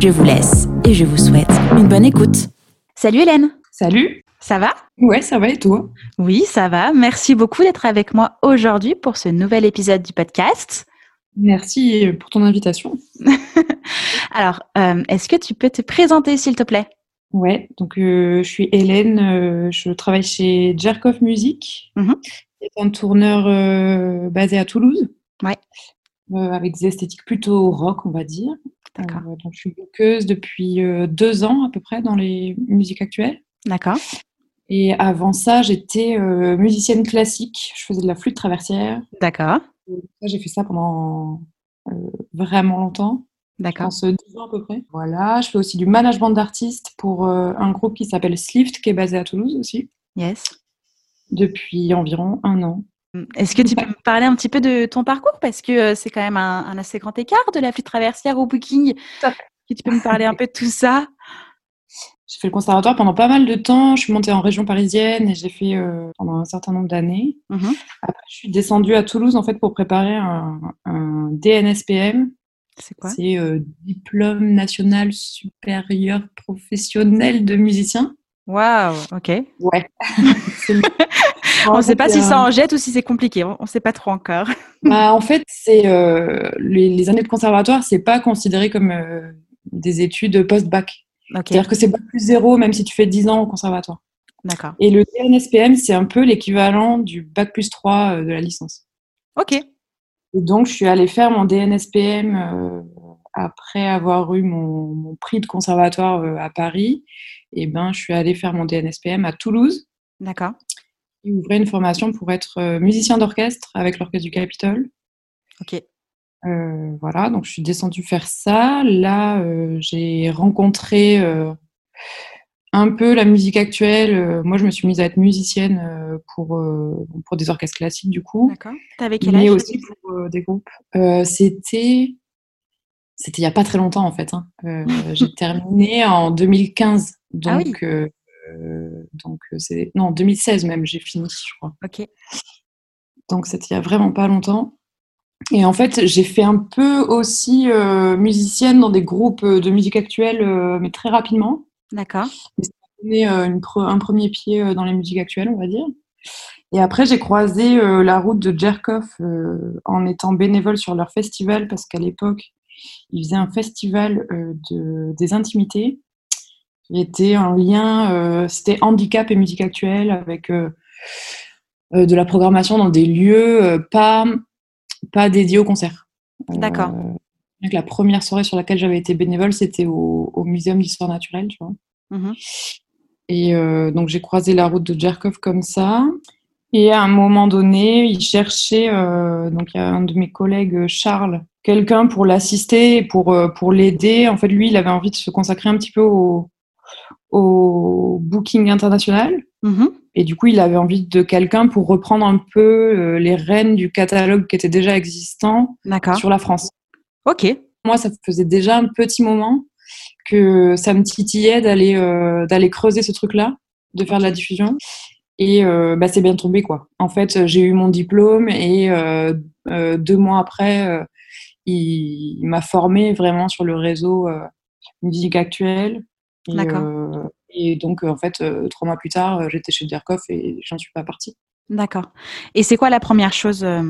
Je vous laisse et je vous souhaite une bonne écoute. Salut Hélène Salut Ça va? Ouais, ça va et toi? Oui, ça va. Merci beaucoup d'être avec moi aujourd'hui pour ce nouvel épisode du podcast. Merci pour ton invitation. Alors, euh, est-ce que tu peux te présenter s'il te plaît? Ouais, donc euh, je suis Hélène, euh, je travaille chez Jerkov Music, Mhm. C'est un tourneur basé à Toulouse. Ouais. Avec des esthétiques plutôt rock, on va dire. D'accord. Euh, donc je suis bookeuse depuis euh, deux ans à peu près dans les musiques actuelles. D'accord. Et avant ça, j'étais euh, musicienne classique. Je faisais de la flûte traversière. D'accord. J'ai fait ça pendant vraiment longtemps. Je D'accord. pense euh, 10 ans à peu près. Voilà, je fais aussi du management d'artistes pour un groupe qui s'appelle Slift, qui est basé à Toulouse aussi, Yes. depuis environ un an. Est-ce que tu peux me parler un petit peu de ton parcours? Parce que euh, c'est quand même un, un assez grand écart de la flûte traversière au booking. Que tu peux me parler un peu de tout ça? J'ai fait le conservatoire pendant pas mal de temps. Je suis montée en région parisienne et j'ai fait euh, pendant un certain nombre d'années. Mhm. Après, je suis descendue à Toulouse en fait pour préparer un, un DNSPM. C'est quoi? C'est euh, Diplôme national supérieur professionnel de musicien. Waouh, ok. Ouais. On ne sait pas si euh, ça en jette ou si c'est compliqué. On ne sait pas trop encore. Bah, en fait, c'est euh, les, les années de conservatoire, c'est pas considéré comme euh, des études post-bac. C'est-à-dire que c'est bac plus zéro, même si tu fais 10 ans au conservatoire. d'accord. Et le DNSPM, c'est un peu l'équivalent du bac plus 3 euh, de la licence. Ok, Et donc, je suis allée faire mon DNSPM euh, après avoir eu mon, mon prix de conservatoire euh, à Paris. Et ben, je suis allée faire mon DNSPM à Toulouse. d'accord. Ils ouvraient une formation pour être euh, musicien d'orchestre avec l'orchestre du Capitole. Ok, Euh, voilà, donc je suis descendue faire ça. Là, euh, j'ai rencontré euh, un peu la musique actuelle. Moi, je me suis mise à être musicienne pour, pour des orchestres classiques, du coup, d'accord. T'avais quel mais âge aussi pour des groupes. C'était c'était il n'y a pas très longtemps, en fait. hein. J'ai terminé en 2015. Donc, Ah oui. Euh, donc euh, c'est non 2016 même j'ai fini je crois Ok, donc c'était il y a vraiment pas longtemps. Et en fait, j'ai fait un peu aussi euh, musicienne dans des groupes de musique actuelle, euh, mais très rapidement. d'accord. J'ai euh, pre- un premier pied dans les musiques actuelles, on va dire. Et après, j'ai croisé la route de Jerkov euh, en étant bénévole sur leur festival, parce qu'à l'époque, ils faisaient un festival de, des intimités était en lien, euh, c'était handicap et musique actuelle, avec euh, euh, de la programmation dans des lieux pas, pas dédiés au concert. D'accord. la première soirée sur laquelle j'avais été bénévole, c'était au, au Muséum d'histoire naturelle, tu vois. Mhm. Et euh, donc j'ai croisé la route de Jerkov comme ça. Et à un moment donné, il cherchait, euh, donc il y a un de mes collègues, Charles, quelqu'un pour l'assister, pour, pour l'aider. En fait, lui, il avait envie de se consacrer un petit peu au, au booking international. Mhm. Et du coup, il avait envie de quelqu'un pour reprendre un peu euh, les rênes du catalogue qui était déjà existant sur la France. Ok, Moi, ça faisait déjà un petit moment que ça me titillait d'aller euh, d'aller creuser ce truc-là, de faire de la diffusion. Et euh, bah, c'est bien tombé, quoi. En fait, j'ai eu mon diplôme et euh, deux mois après, il, il m'a formé vraiment sur le réseau musique actuelle. Et, D'accord. euh, et donc, en fait, euh, trois mois plus tard, euh, j'étais chez Derkoff et j'en suis pas partie. d'accord. Et c'est quoi la première chose, euh,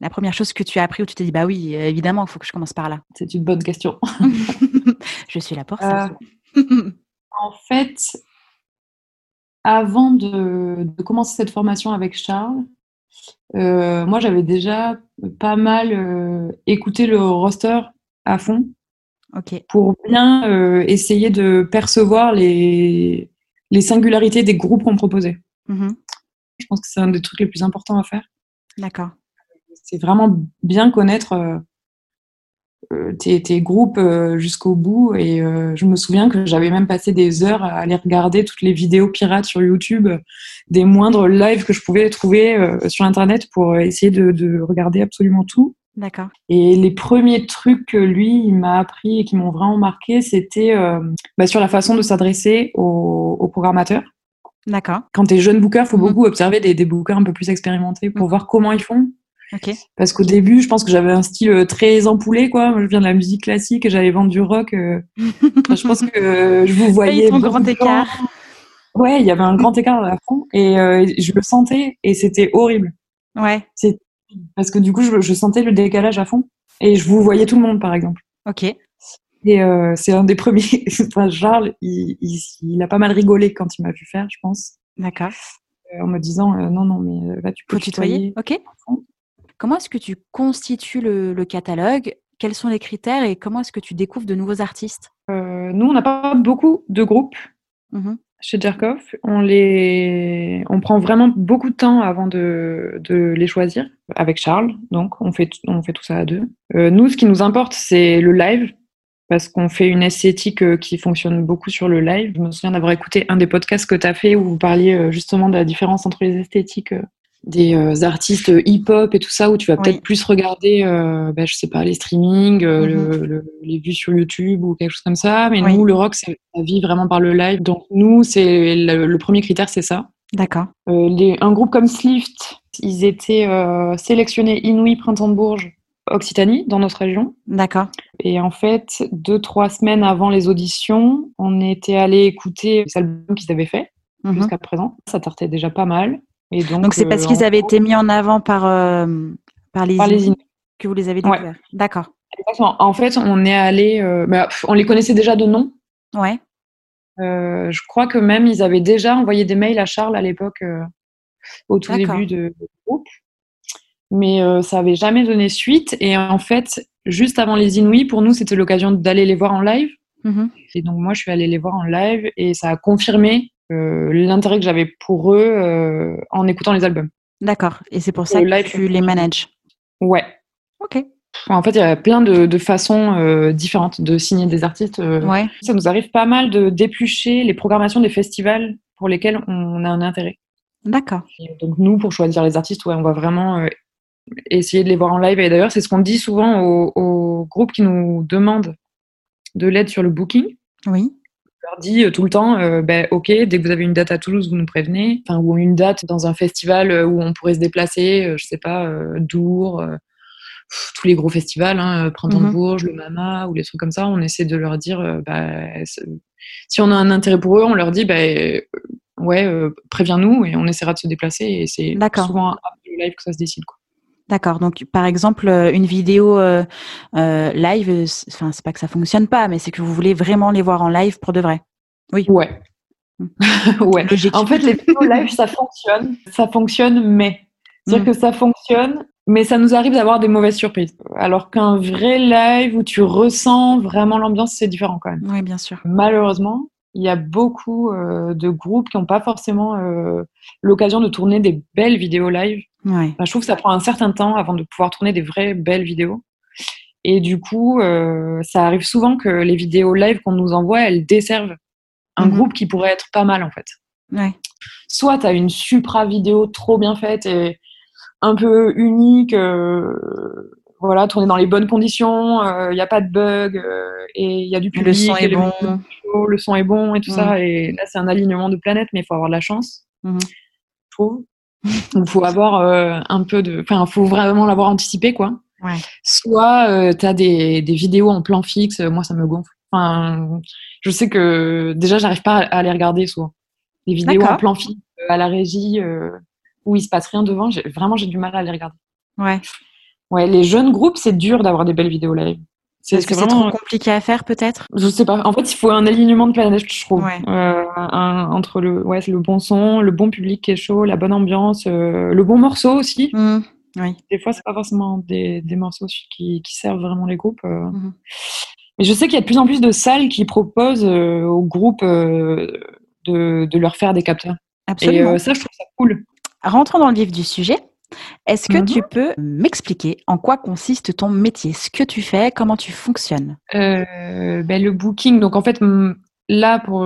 la première chose que tu as appris où tu t'es dit bah oui, euh, évidemment, il faut que je commence par là? C'est une bonne question. je suis là pour ça. Euh, En fait, avant de, de commencer cette formation avec Charles, euh, moi j'avais déjà pas mal euh, écouté le roster à fond pour bien euh, essayer de percevoir les, les singularités des groupes qu'on proposait. Mhm. Je pense que c'est un des trucs les plus importants à faire. d'accord. C'est vraiment bien connaître euh, tes, tes, groupes jusqu'au bout. Et je me souviens que j'avais même passé des heures à aller regarder toutes les vidéos pirates sur YouTube, des moindres lives que je pouvais trouver sur Internet pour essayer de, de regarder absolument tout. D'accord. Et les premiers trucs que lui, il m'a appris et qui m'ont vraiment marqué, c'était euh, bah, sur la façon de s'adresser aux, aux, programmateurs. D'accord. Quand tu es jeune booker, il faut mhm. beaucoup observer des, des bookers un peu plus expérimentés pour mhm. voir comment ils font. Okay. Parce qu'au début, je pense que j'avais un style euh, très empoulé, quoi. Moi, je viens de la musique classique et j'allais vendre du rock. Euh... je pense que je vous voyais. un grand écart. Ouais, il y avait un grand écart à la fond et euh, je le sentais et c'était horrible. Ouais. C'est parce que du coup, je, sentais le décalage à fond. Et je vous voyais tout le monde, par exemple. Ok. Et euh, c'est un des premiers. enfin, Charles, il, il, a pas mal rigolé quand il m'a vu faire, je pense. D'accord. Euh, en me disant euh, non, non, mais là, tu peux Faut tutoyer. Ok. Comment est-ce que tu constitues le, le catalogue? Quels sont les critères et comment est-ce que tu découvres de nouveaux artistes? Nous, on n'a pas beaucoup de groupes. Mmh chez Jerkov. On, les... on prend vraiment beaucoup de temps avant de, de les choisir avec Charles. Donc, on fait, on fait tout ça à deux. Euh, nous, ce qui nous importe, c'est le live parce qu'on fait une esthétique euh, qui fonctionne beaucoup sur le live. Je me souviens d'avoir écouté un des podcasts que tu as fait où vous parliez euh, justement de la différence entre les esthétiques des euh, artistes hip-hop et tout ça, où tu vas peut-être plus regarder, euh, bah, je sais pas, les streamings, euh, le, les vues sur YouTube ou quelque chose comme ça. Mais nous, le rock, c'est la vie vraiment par le live. Donc nous, c'est le, premier critère, c'est ça. D'accord. Euh, un groupe comme Slift, ils étaient sélectionnés Inouï, Printemps de Bourges, Occitanie, dans notre région. D'accord. Et en fait, deux, trois semaines avant les auditions, on était allé écouter les albums qu'ils avaient fait mm-hmm. jusqu'à présent. Ça tartait déjà pas mal donc, c'est parce euh, qu'ils avaient été mis en avant par, euh, par les, que vous les avez découverts. D'accord. En fait, on est allé, euh, bah, on les connaissait déjà de nom. Ouais. je crois que même ils avaient déjà envoyé des mails à Charles à l'époque, au tout début de, groupe. Mais ça n'avait jamais donné suite. Et en fait, juste avant les Inouïs, pour nous, c'était l'occasion d'aller les voir en live. Mmh et donc moi, je suis allée les voir en live et ça a confirmé l'intérêt que j'avais pour eux euh, en écoutant les albums. D'accord. Et c'est pour ça que tu les manages. Ouais. Ok. En fait, il y a plein de, façons euh, différentes de signer des artistes. ouais. Ça nous arrive pas mal de d'éplucher les programmations des festivals pour lesquels on a un intérêt. D'accord. Donc nous, pour choisir les artistes, ouais, on va vraiment essayer de les voir en live. Et d'ailleurs, c'est ce qu'on dit souvent aux, aux, groupes qui nous demandent de l'aide sur le booking. Oui leur dis euh, tout le temps, euh, ben, ok, dès que vous avez une date à Toulouse, vous nous prévenez, enfin, ou une date dans un festival euh, où on pourrait se déplacer, je sais pas, Dour, tous les gros festivals, hein, Printemps de mhm. Bourges, le Mama, ou les trucs comme ça, on essaie de leur dire, bah, si on a un intérêt pour eux, on leur dit, bah, ouais, préviens-nous et on essaiera de se déplacer. Et c'est souvent après le live que ça se décide. Quoi. D'accord. Donc, par exemple, une vidéo euh, euh, live, enfin, c'est pas que ça fonctionne pas, mais c'est que vous voulez vraiment les voir en live pour de vrai. Oui. Ouais. Ouais. En fait, les vidéos live, ça fonctionne. Ça fonctionne, mais. C'est-à-dire mmh. que ça fonctionne, mais ça nous arrive d'avoir des mauvaises surprises. Alors qu'un vrai live où tu ressens vraiment l'ambiance, c'est différent quand même. Oui, bien sûr. Malheureusement, il y a beaucoup euh, de groupes qui n'ont pas forcément l'occasion de tourner des belles vidéos live Ouais. je trouve que ça prend un certain temps avant de pouvoir tourner des vraies belles vidéos. Et du coup, euh, ça arrive souvent que les vidéos live qu'on nous envoie, elles desservent un mhm. groupe qui pourrait être pas mal en fait. Ouais. Soit tu as une supra vidéo trop bien faite et un peu unique, euh, voilà, tournée dans les bonnes conditions, il euh, n'y a pas de bug et il y a du public. Le son est bon. le son est bon et tout ça. Et là, c'est un alignement de planètes, mais il faut avoir de la chance, mhm. je trouve. Il faut avoir euh, un peu de. Enfin, il faut vraiment l'avoir anticipé, quoi. Ouais. Soit euh, tu as des, des, vidéos en plan fixe, moi ça me gonfle. Enfin, je sais que déjà, j'arrive pas à, les regarder souvent. Les vidéos en plan fixe à la régie où il se passe rien devant, vraiment j'ai du mal à les regarder. Ouais. Ouais, les jeunes groupes, c'est dur d'avoir des belles vidéos live. C'est -ce c'est trop compliqué à faire peut-être? Je sais pas. En fait, il faut un alignement de planète, je trouve. Euh, entre le, ouais, le bon son, le bon public qui est chaud, la bonne ambiance, euh, le bon morceau aussi. Mmh. Oui. Des fois, c'est pas forcément des, des morceaux qui, qui, servent vraiment les groupes. Euh. Mmh. Mais je sais qu'il y a de plus en plus de salles qui proposent aux groupes de, de, leur faire des capteurs. Absolument. Et ça, je trouve ça cool. Rentrons dans le vif du sujet. Est-ce que tu peux m'expliquer en quoi consiste ton métier, ce que tu fais, comment tu fonctionnes? Ben, Le booking, donc en fait, là, pour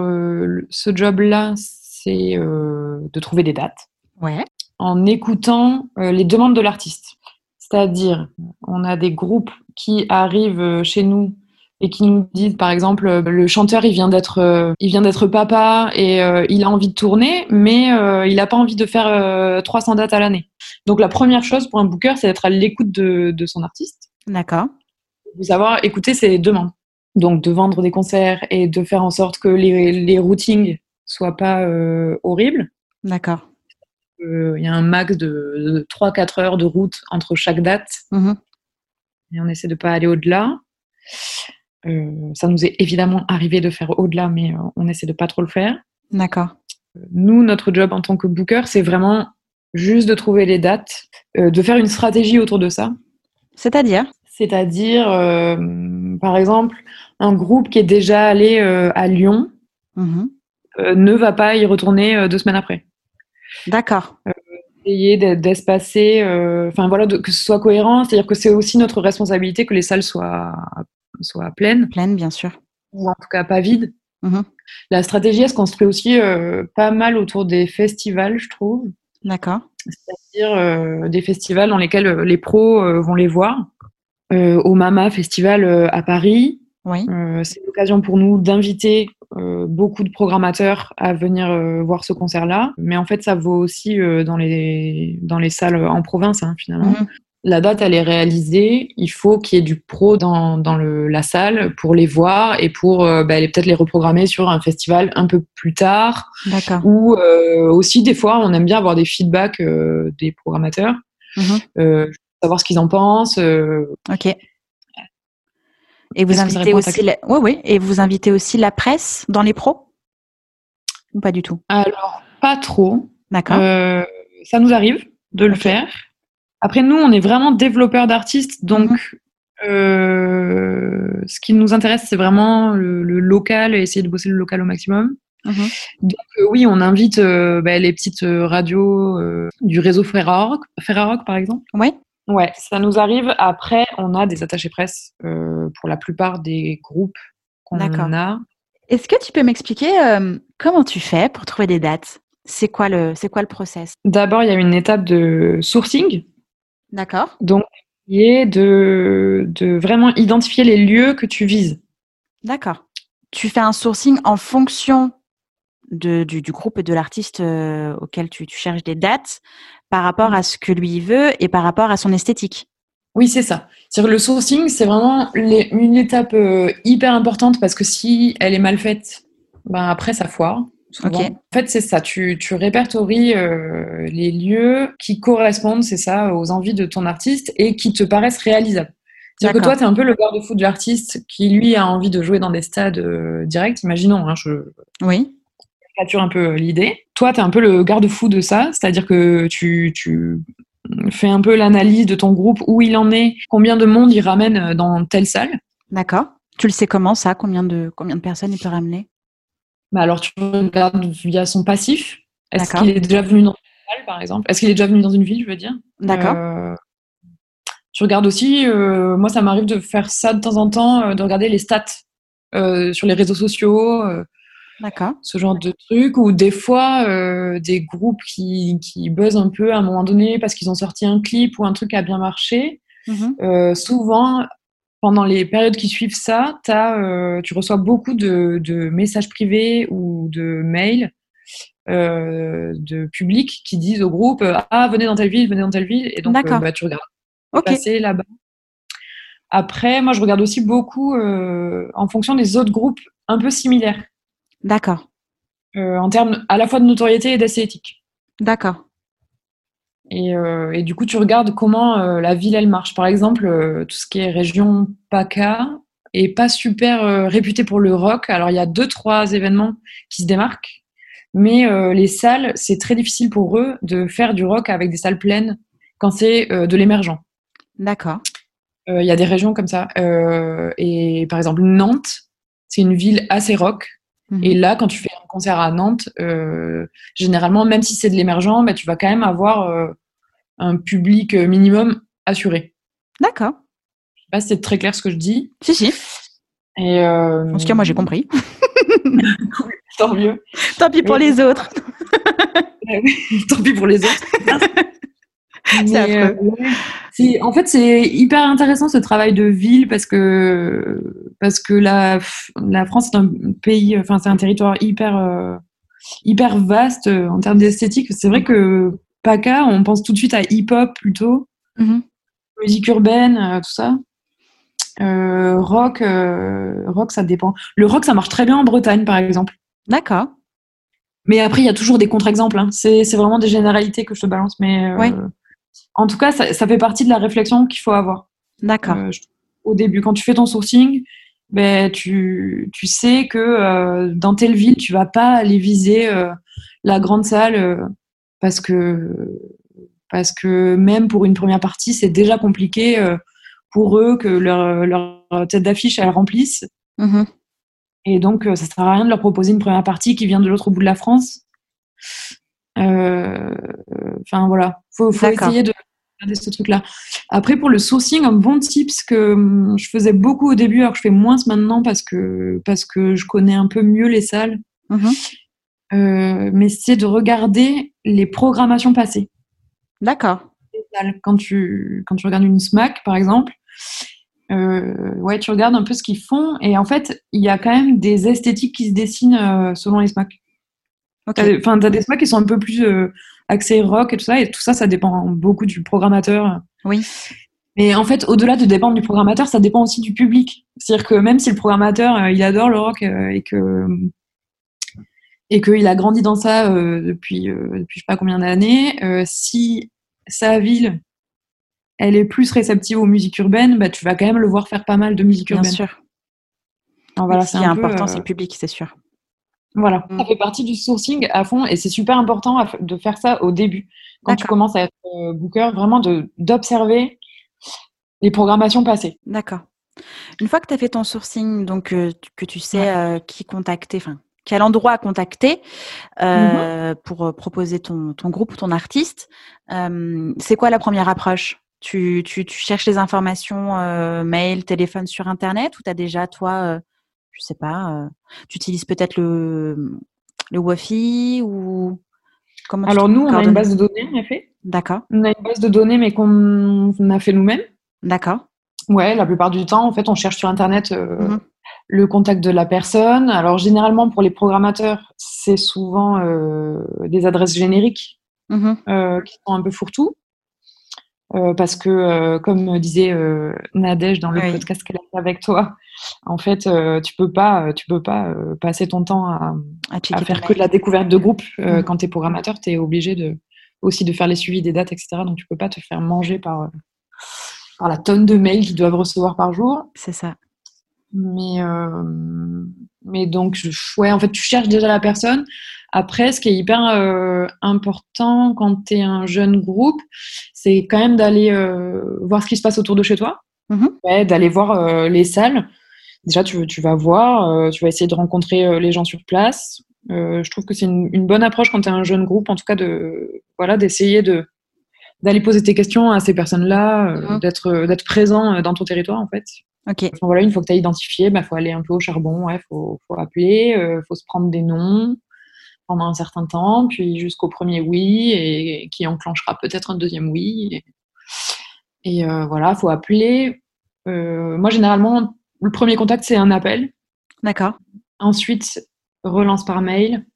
ce job-là, c'est de trouver des dates. Ouais. En écoutant les demandes de l'artiste. C'est-à-dire, on a des groupes qui arrivent chez nous et qui nous disent par exemple le chanteur il vient d'être euh, il vient d'être papa et euh, il a envie de tourner mais euh, il n'a pas envie de faire 300 dates à l'année. Donc la première chose pour un booker c'est d'être à l'écoute de, de, son artiste. D'accord. De savoir écouter ses demandes. Donc de vendre des concerts et de faire en sorte que les, les routings soient pas horribles. D'accord. Il y a un max de, 3-4 heures de route entre chaque date. Mmh et on essaie de pas aller au-delà. Euh, ça nous est évidemment arrivé de faire au-delà, mais euh, on essaie de pas trop le faire. D'accord. Nous, notre job en tant que booker, c'est vraiment juste de trouver les dates, euh, de faire une stratégie autour de ça. C'est-à-dire? C'est-à-dire, par exemple, un groupe qui est déjà allé à Lyon mmh ne va pas y retourner deux semaines après. D'accord. essayer d'espacer, enfin voilà, que ce soit cohérent, c'est-à-dire que c'est aussi notre responsabilité que les salles soient soit pleine. Pleine, bien sûr. Ou en tout cas pas vide. Mhm. La stratégie, elle se construit aussi euh, pas mal autour des festivals, je trouve. D'accord. C'est-à-dire euh, des festivals dans lesquels euh, les pros vont les voir. au Mama Festival à Paris. Oui. c'est l'occasion pour nous d'inviter beaucoup de programmateurs à venir voir ce concert-là. Mais en fait, ça vaut aussi dans, les, dans les salles en province, hein, finalement. Mhm la date, elle est réalisée. Il faut qu'il y ait du pro dans, la salle pour les voir et pour euh, bah, peut-être les reprogrammer sur un festival un peu plus tard. D'accord. Ou euh, aussi, des fois, on aime bien avoir des feedbacks euh, des programmateurs, mhm. savoir ce qu'ils en pensent. ok. Et vous invitez aussi, la... oui, Et vous invitez aussi la presse dans les pros? Ou pas du tout? Alors, pas trop. D'accord. ça nous arrive de le faire. Après, nous, on est vraiment développeurs d'artistes, donc mhm. euh, ce qui nous intéresse, c'est vraiment le, local et essayer de bosser le local au maximum. Mhm. Donc euh, oui, on invite euh, bah, les petites radios du réseau Ferrarock, par exemple. Oui. Ouais, ça nous arrive. Après, on a des attachés presse pour la plupart des groupes qu'on a. Est-ce que tu peux m'expliquer comment tu fais pour trouver des dates? C'est quoi le c'est quoi le process? D'abord, il y a une étape de sourcing. D'accord. Donc, qui est de, de vraiment identifier les lieux que tu vises. D'accord. Tu fais un sourcing en fonction de, du, du, groupe et de l'artiste euh, auquel tu, tu, cherches des dates par rapport à ce que lui veut et par rapport à son esthétique. Oui, c'est ça. cest le sourcing, c'est vraiment une étape euh, hyper importante parce que si elle est mal faite, ben après ça foire. En fait, c'est ça. Tu, tu répertories euh, les lieux qui correspondent, c'est ça, aux envies de ton artiste et qui te paraissent réalisables. C'est-à-dire que toi, tu es un peu le garde-fou de l'artiste qui, lui, a envie de jouer dans des stades euh, directs. Imaginons, hein, je oui. capture un peu l'idée. Toi, tu es un peu le garde-fou de ça, c'est-à-dire que tu, tu fais un peu l'analyse de ton groupe, où il en est, combien de monde il ramène dans telle salle. D'accord. Tu le sais comment ça? Combien de, combien de personnes il peut ramener? Bah, alors tu regardes via son passif. Est-ce qu'il est déjà venu dans une ville, par exemple? Est-ce qu'il est déjà venu dans une ville, je veux dire? D'accord. Euh, tu regardes aussi, euh, moi ça m'arrive de faire ça de temps en temps, euh, de regarder les stats sur les réseaux sociaux. D'accord. Ce genre de trucs, ou des fois des groupes qui, qui buzzent un peu à un moment donné parce qu'ils ont sorti un clip ou un truc qui a bien marché. Mmh souvent, pendant les périodes qui suivent ça, as, euh, tu reçois beaucoup de, messages privés ou de mails euh, de public qui disent au groupe Ah, venez dans telle ville, venez dans telle ville. Et donc, euh, bah, tu regardes passer là-bas. Après, moi, je regarde aussi beaucoup en fonction des autres groupes un peu similaires. D'accord. en termes à la fois de notoriété et d'esthétique. D'accord. Euh, et, du coup, tu regardes comment euh, la ville, elle marche. Par exemple, euh, tout ce qui est région PACA est pas super réputé pour le rock. Alors, il y a deux, trois événements qui se démarquent. Mais les salles, c'est très difficile pour eux de faire du rock avec des salles pleines quand c'est de l'émergent. D'accord. Il y a des régions comme ça. et par exemple, Nantes, c'est une ville assez rock. Mhm. Et là, quand tu fais un concert à Nantes, euh, généralement, même si c'est de l'émergent, bah, tu vas quand même avoir un public minimum assuré. D'accord. Je sais pas si c'est très clair ce que je dis. Si, si. Et euh... En tout cas, moi, j'ai compris. Tant mieux. Tant pis pour les autres. Tant pis pour les autres. Euh, ouais. En fait, c'est hyper intéressant ce travail de ville parce que, parce que la, la France est un pays, enfin, c'est un territoire hyper, euh, hyper vaste euh, en termes d'esthétique. C'est vrai que PACA, on pense tout de suite à hip-hop plutôt, Mhm. musique urbaine, euh, tout ça. Euh, rock, rock, ça dépend. Le rock, ça marche très bien en Bretagne, par exemple. D'accord. Mais après, il y a toujours des contre-exemples. hein. C'est c'est vraiment des généralités que je te balance. Mais euh, Ouais. En tout cas, ça, ça fait partie de la réflexion qu'il faut avoir. D'accord. Euh, au début, quand tu fais ton sourcing, ben, tu, tu sais que euh, dans telle ville, tu vas pas aller viser euh, la grande salle parce, que, parce que même pour une première partie, c'est déjà compliqué pour eux que leur, leur tête d'affiche, elle remplisse. Mhm. Et donc, ça sert à rien de leur proposer une première partie qui vient de l'autre bout de la France. Euh, Enfin, voilà. Faut, faut essayer de regarder ce truc-là. Après, pour le sourcing, un bon tips que hum, je faisais beaucoup au début, alors que je fais moins maintenant parce que, parce que je connais un peu mieux les salles, Mhm. euh, mais c'est de regarder les programmations passées. D'accord. Quand tu, quand tu regardes une SMAC, par exemple, euh, ouais, tu regardes un peu ce qu'ils font. Et en fait, il y a quand même des esthétiques qui se dessinent euh, selon les SMAC. Ok. T'as des- Enfin, t'as des SMAC qui sont un peu plus euh, axés rock et tout ça. Et tout ça, ça dépend beaucoup du programmateur. Oui. Mais en fait, au-delà de dépendre du programmateur, ça dépend aussi du public. C'est-à-dire que même si le programmateur, euh, il adore le rock euh, et que et qu'il a grandi dans ça euh, depuis, depuis je sais pas combien d'années, si sa ville, elle est plus réceptive aux musiques urbaines, bah, tu vas quand même le voir faire pas mal de musique Bien urbaine. sûr. Alors, voilà, ce c'est important, euh, c'est le public, c'est sûr. Voilà, ça fait partie du sourcing à fond et c'est super important à de faire ça au début. Quand tu commences à être euh, booker, vraiment de- d'observer les programmations passées. D'accord. Une fois que tu as fait ton sourcing, donc euh, que tu sais Ouais. euh, qui contacter, enfin, quel endroit contacter euh, Mm-hmm. pour proposer ton, ton groupe ou ton artiste, c'est quoi la première approche? Tu, tu, tu cherches les informations mail, téléphone sur Internet ou tu as déjà, toi, je sais pas, euh, tu utilises peut-être le, le Wi-Fi ou comment Alors nous, on a une base de données, en effet. D'accord, On a une base de données, mais qu'on a fait nous-mêmes. d'accord. Ouais, la plupart du temps, en fait, on cherche sur Internet euh, Mhm. le contact de la personne. Alors généralement, pour les programmateurs, c'est souvent euh, des adresses génériques Mhm. euh, qui sont un peu fourre-tout. Euh, parce que, euh, comme disait euh, Nadège dans le Oui. podcast qu'elle a fait avec toi, en fait, euh, tu peux pas, tu peux pas passer ton temps à, À à checker faire que de la découverte de groupe. Mhm. Quand tu es programmateur, tu es obligé de, aussi de faire les suivis des dates, etc. Donc, tu peux pas te faire manger par, par la tonne de mails qu'ils doivent recevoir par jour. C'est ça. Mais, mais donc, ouais, en fait, tu cherches déjà la personne. Après, ce qui est hyper euh, important quand tu es un jeune groupe, c'est quand même d'aller euh, voir ce qui se passe autour de chez toi. Mhm. Ouais, d'aller voir euh, les salles. Déjà, tu, tu vas voir, tu vas essayer de rencontrer les gens sur place. Je trouve que c'est une, une bonne approche quand tu es un jeune groupe, en tout cas, de voilà, d'essayer de d'aller poser tes questions à ces personnes-là, Mhm. d'être d'être présent dans ton territoire, en fait. Ok. Enfin, voilà, une fois que tu as identifié, il bah, faut aller un peu au charbon, il faut, faut appeler, il faut se prendre des noms pendant un certain temps, puis jusqu'au premier oui, et, qui enclenchera peut-être un deuxième oui. Et, et, euh, voilà, il faut appeler. Euh, moi, généralement, le premier contact, c'est un appel. D'accord. Ensuite, relance par mail.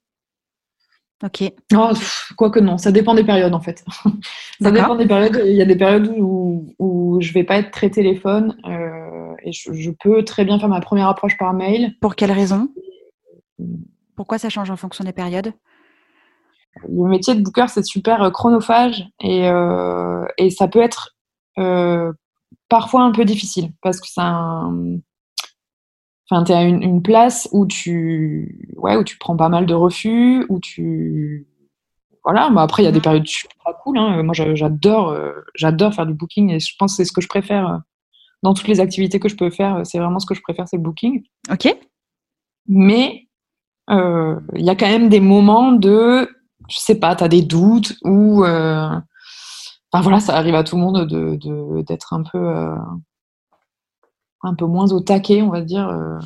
Ok. Oh, pff, quoique non, ça dépend des périodes en fait. ça dépend des périodes. Il y a des périodes où, où je vais pas être très téléphone euh, et je, je peux très bien faire ma première approche par mail. Pour quelle raison? Pourquoi ça change en fonction des périodes? Le métier de booker, c'est super euh, chronophage et, euh, et ça peut être euh, parfois un peu difficile parce que c'est un. Enfin, tu as une, une place où tu, ouais, où tu prends pas mal de refus, où tu. Voilà, mais après, il y a des Mhm. périodes super cool. Hein. Moi, j'a- j'adore, j'adore faire du booking et je pense que c'est ce que je préfère dans toutes les activités que je peux faire. C'est vraiment ce que je préfère, c'est le booking. Ok. Mais il y a quand même des moments de, je sais pas, tu as des doutes ou, euh, enfin voilà, ça arrive à tout le monde de de- d'être un peu euh, un peu moins au taquet, on va dire. euh.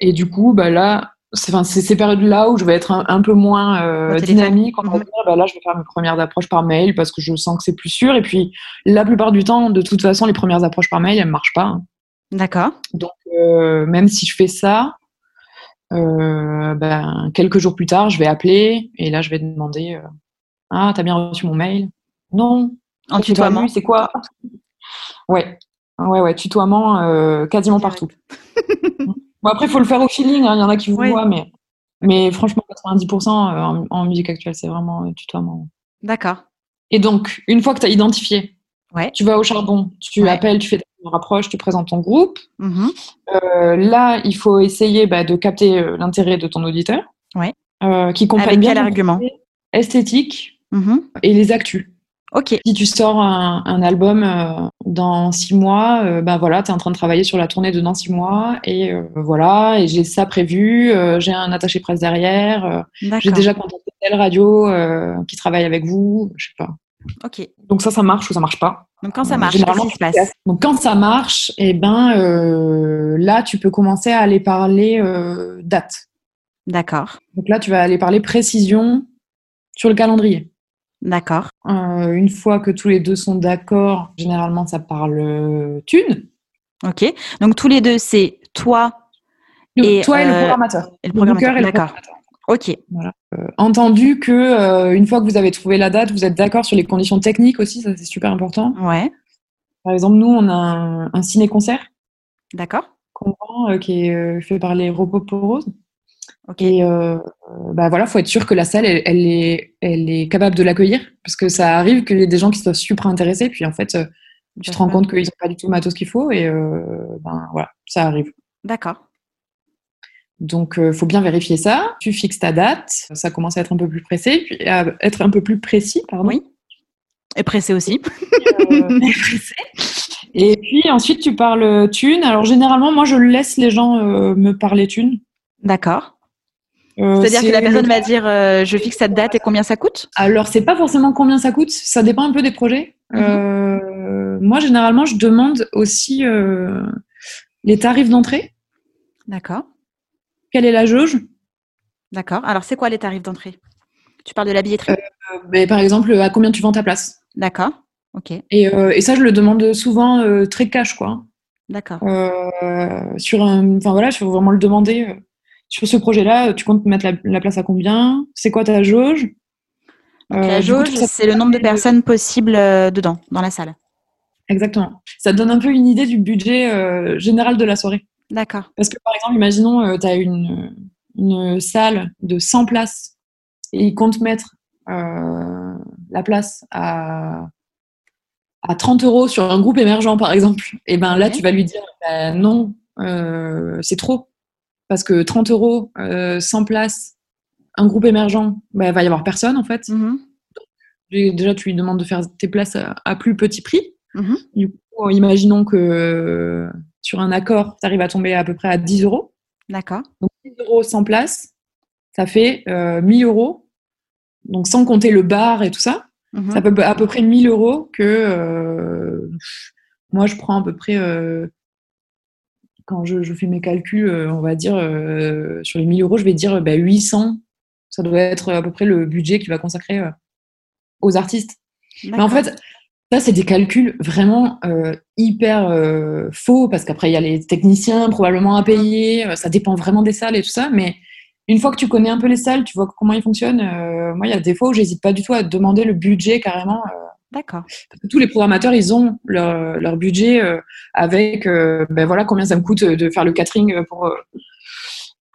Et du coup, bah là, c'est enfin, ces périodes-là où je vais être un, un peu moins euh, dynamique. On va Mhm. dire, bah là, je vais faire mes premières approches par mail parce que je sens que c'est plus sûr. Et puis, la plupart du temps, de toute façon, les premières approches par mail, elles ne marchent pas. hein. D'accord. Donc, euh, même si je fais ça, euh, ben, quelques jours plus tard, je vais appeler et là, je vais demander euh, Ah, t'as bien reçu mon mail? Non. En tutoiement. C'est quoi? Ouais, ouais, ouais, tutoiement euh, quasiment partout. Bon, après, il faut le faire au feeling. hein, Il y en a qui vous Ouais. voient, mais, mais franchement, 90% en, en musique actuelle, c'est vraiment euh, tutoiement. D'accord. Et donc, une fois que tu as identifié, Ouais. tu vas au charbon, tu Ouais. appelles, tu fais ta première approche, tu présentes ton groupe. Mhm. Euh, là, il faut essayer bah, de capter euh, l'intérêt de ton auditeur, Ouais. euh, qui comprenne Avec bien quel ton argument esthétique Mhm. et les actus. Ok. Si tu sors un, un album euh, dans six mois, euh, bah voilà, tu es en train de travailler sur la tournée de dans six mois et euh, voilà, et j'ai ça prévu, j'ai un attaché presse derrière, j'ai déjà contacté telle radio qui travaille avec vous, je sais pas. Ok. Donc ça, ça marche ou ça marche pas. Donc quand ça Euh, marche, qu'est-ce qui se passe? Donc quand ça marche, et ben euh, là, tu peux commencer à aller parler euh, date. D'accord. Donc là, tu vas aller parler précision sur le calendrier. D'accord. Euh, une fois que tous les deux sont d'accord, généralement, ça parle thune. Ok. Donc tous les deux, c'est toi Et, toi et le programmateur. et le programmateur. et le D'accord. Ok. Euh, entendu que euh, une fois que vous avez trouvé la date, vous êtes d'accord sur les conditions techniques aussi, ça c'est super important. Ouais. Par exemple, nous, on a un, un ciné-concert D'accord. qu'on vend, euh, qui est fait par les robots poroses. Ok. Et bah voilà, faut être sûr que la salle, elle, elle est, elle est capable de l'accueillir, parce que ça arrive qu'il y ait des gens qui soient super intéressés, puis en fait, tu te rends compte qu'ils n'ont pas du tout le matos qu'il faut, et euh, ben voilà, ça arrive. D'accord. Donc, il faut bien vérifier ça. Tu fixes ta date, ça commence à être un peu plus pressé, puis à être un peu plus précis, pardon. Oui. Et pressé aussi. Euh, pressé. Et puis ensuite, tu parles thune. Alors généralement, moi, je laisse les gens euh, me parler thune. D'accord. Euh, C'est-à-dire que la personne va dire euh, je fixe cette date et combien ça coûte? Alors, c'est pas forcément combien ça coûte, ça dépend un peu des projets. Mhm. Euh, moi, généralement, je demande aussi euh, les tarifs d'entrée. D'accord. Quelle est la jauge? D'accord. Alors c'est quoi les tarifs d'entrée? Tu parles de la billetterie? Euh, mais Par exemple, à combien tu vends ta place? D'accord. Ok. et, euh, et ça, je le demande souvent euh, très cash, quoi. D'accord. Euh, sur un, enfin voilà, il faut vraiment le demander. euh, sur ce projet-là, tu comptes mettre la, la place à combien? C'est quoi ta jauge? Donc, Euh, la jauge, c'est le nombre de personnes possibles euh, dedans, dans la salle. Exactement. Ça te donne un peu une idée du budget euh, général de la soirée. D'accord. Parce que par exemple, imaginons, tu as une, une salle de 100 places et ils comptent mettre euh, la place à, à 30 euros sur un groupe émergent, par exemple. Et ben là, tu vas lui dire bah, non, euh, c'est trop. Parce que 30 euros, euh, 100 places, un groupe émergent, bah, il va y avoir personne en fait. Mhm. Et Déjà, tu lui demandes de faire tes places à, à plus petit prix. Mhm. Du coup, imaginons que euh, sur un accord, tu arrives à tomber à peu près à 10 euros. D'accord. Donc 10 euros 100 places, ça fait euh, 1000 euros. Donc sans compter le bar et tout ça, Mhm. ça peut à peu près 1000 euros que euh, moi je prends à peu près, euh, quand je, je fais mes calculs, euh, on va dire sur les 1000 euros, je vais dire euh, bah, 800. Ça doit être à peu près le budget qu'il va consacrer aux artistes. Mais en fait, ça, c'est des calculs vraiment euh, hyper euh, faux, parce qu'après, il y a les techniciens probablement à payer, euh, ça dépend vraiment des salles et tout ça, mais une fois que tu connais un peu les salles, tu vois comment ils fonctionnent, euh, moi, il y a des fois où j'hésite pas du tout à demander le budget carrément, D'accord. parce que tous les programmateurs, ils ont leur, leur budget avec, ben voilà, combien ça me coûte de faire le catering pour...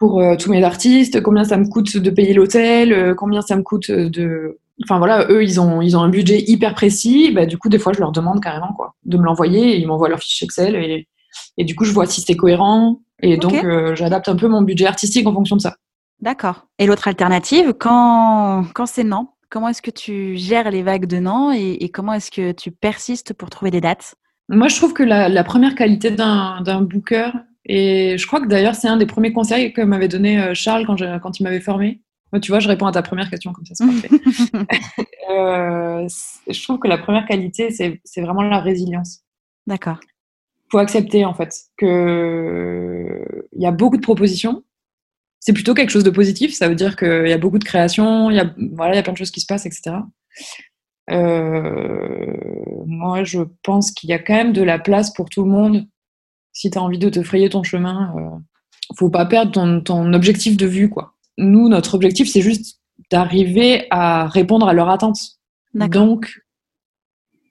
pour euh, tous mes artistes, combien ça me coûte de payer l'hôtel, euh, combien ça me coûte de, enfin voilà, eux ils ont ils ont un budget hyper précis. Bah, du coup des fois je leur demande carrément quoi, de me l'envoyer. et Ils m'envoient leur fiche Excel et et du coup je vois si c'est cohérent et donc euh, j'adapte un peu mon budget artistique en fonction de ça. D'accord. Et l'autre alternative, quand, quand c'est non, comment est-ce que tu gères les vagues de non et, et comment est-ce que tu persistes pour trouver des dates? Moi je trouve que la, la première qualité d'un d'un booker et je crois que d'ailleurs c'est un des premiers conseils que m'avait donné euh, Charles quand je, quand il m'avait formé, Tu vois, je réponds à ta première question comme ça, c'est parfait. euh, je trouve que la première qualité, c'est vraiment la résilience. D'accord. Il faut accepter, en fait, qu'il y a beaucoup de propositions. C'est plutôt quelque chose de positif. Ça veut dire qu'il y a beaucoup de créations, il y, a, voilà, il y a plein de choses qui se passent, etc. Euh, moi, je pense qu'il y a quand même de la place pour tout le monde. Si tu as envie de te frayer ton chemin, euh, faut pas perdre ton, ton objectif de vue, quoi nous, notre objectif, c'est juste d'arriver à répondre à leurs attentes. Donc,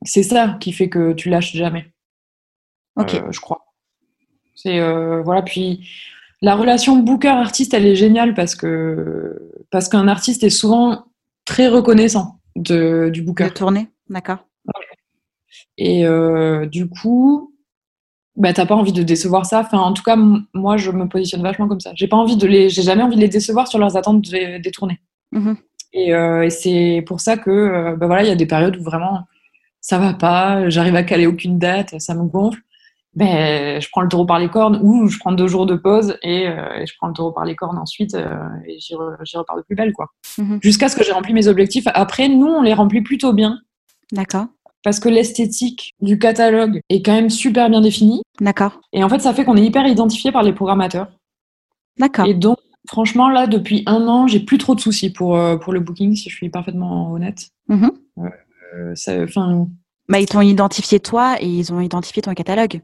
c'est ça qui fait que tu lâches jamais. Ok. Euh, je crois. C'est euh, voilà. Puis la relation booker-artiste, elle est géniale parce que parce qu'un artiste est souvent très reconnaissant de, du booker. De tourner, d'accord. Et euh, du coup, bah, t'as pas envie de décevoir ça. Enfin, en tout cas, moi, je me positionne vachement comme ça. J'ai pas envie de les, j'ai jamais envie de les décevoir sur leurs attentes des, tournées. Mm-hmm. Euh, et, c'est pour ça que, euh, bah voilà, il y a des périodes où vraiment ça va pas, j'arrive à caler aucune date, ça me gonfle. Ben, je prends le taureau par les cornes ou je prends deux jours de pause et, euh, je prends le taureau par les cornes ensuite et j'y, repars de plus belle, quoi. Mm-hmm. Jusqu'à ce que j'ai rempli mes objectifs. Après, nous, on les remplit plutôt bien. D'accord parce que l'esthétique du catalogue est quand même super bien définie. D'accord. Et en fait, ça fait qu'on est hyper identifié par les programmateurs. D'accord. Et donc, franchement, là, depuis un an, j'ai plus trop de soucis pour, euh, pour le booking, si je suis parfaitement honnête. Euh, ça, bah, ils t'ont identifié toi et ils ont identifié ton catalogue.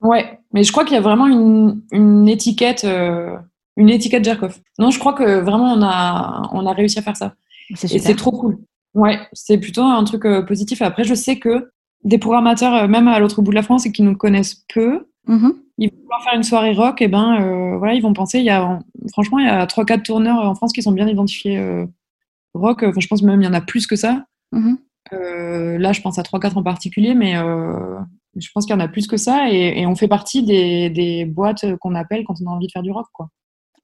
Ouais, mais je crois qu'il y a vraiment une, une étiquette, euh, une étiquette Jerkov. Non, je crois que vraiment on a, on a réussi à faire ça. Et c'est trop cool. Ouais, c'est plutôt un truc euh, positif. Après, je sais que des programmateurs, euh, même à l'autre bout de la France, et qui nous connaissent peu, mm-hmm. ils vont vouloir faire une soirée rock, et ben euh, voilà, ils vont penser, il y a, franchement, il y a 3-4 tourneurs en France qui sont bien identifiés rock. Enfin, je pense même il y en a plus que ça. Mm-hmm. là, je pense à 3-4 en particulier, mais je pense qu'il y en a plus que ça, et, on fait partie des, des boîtes qu'on appelle quand on a envie de faire du rock, quoi.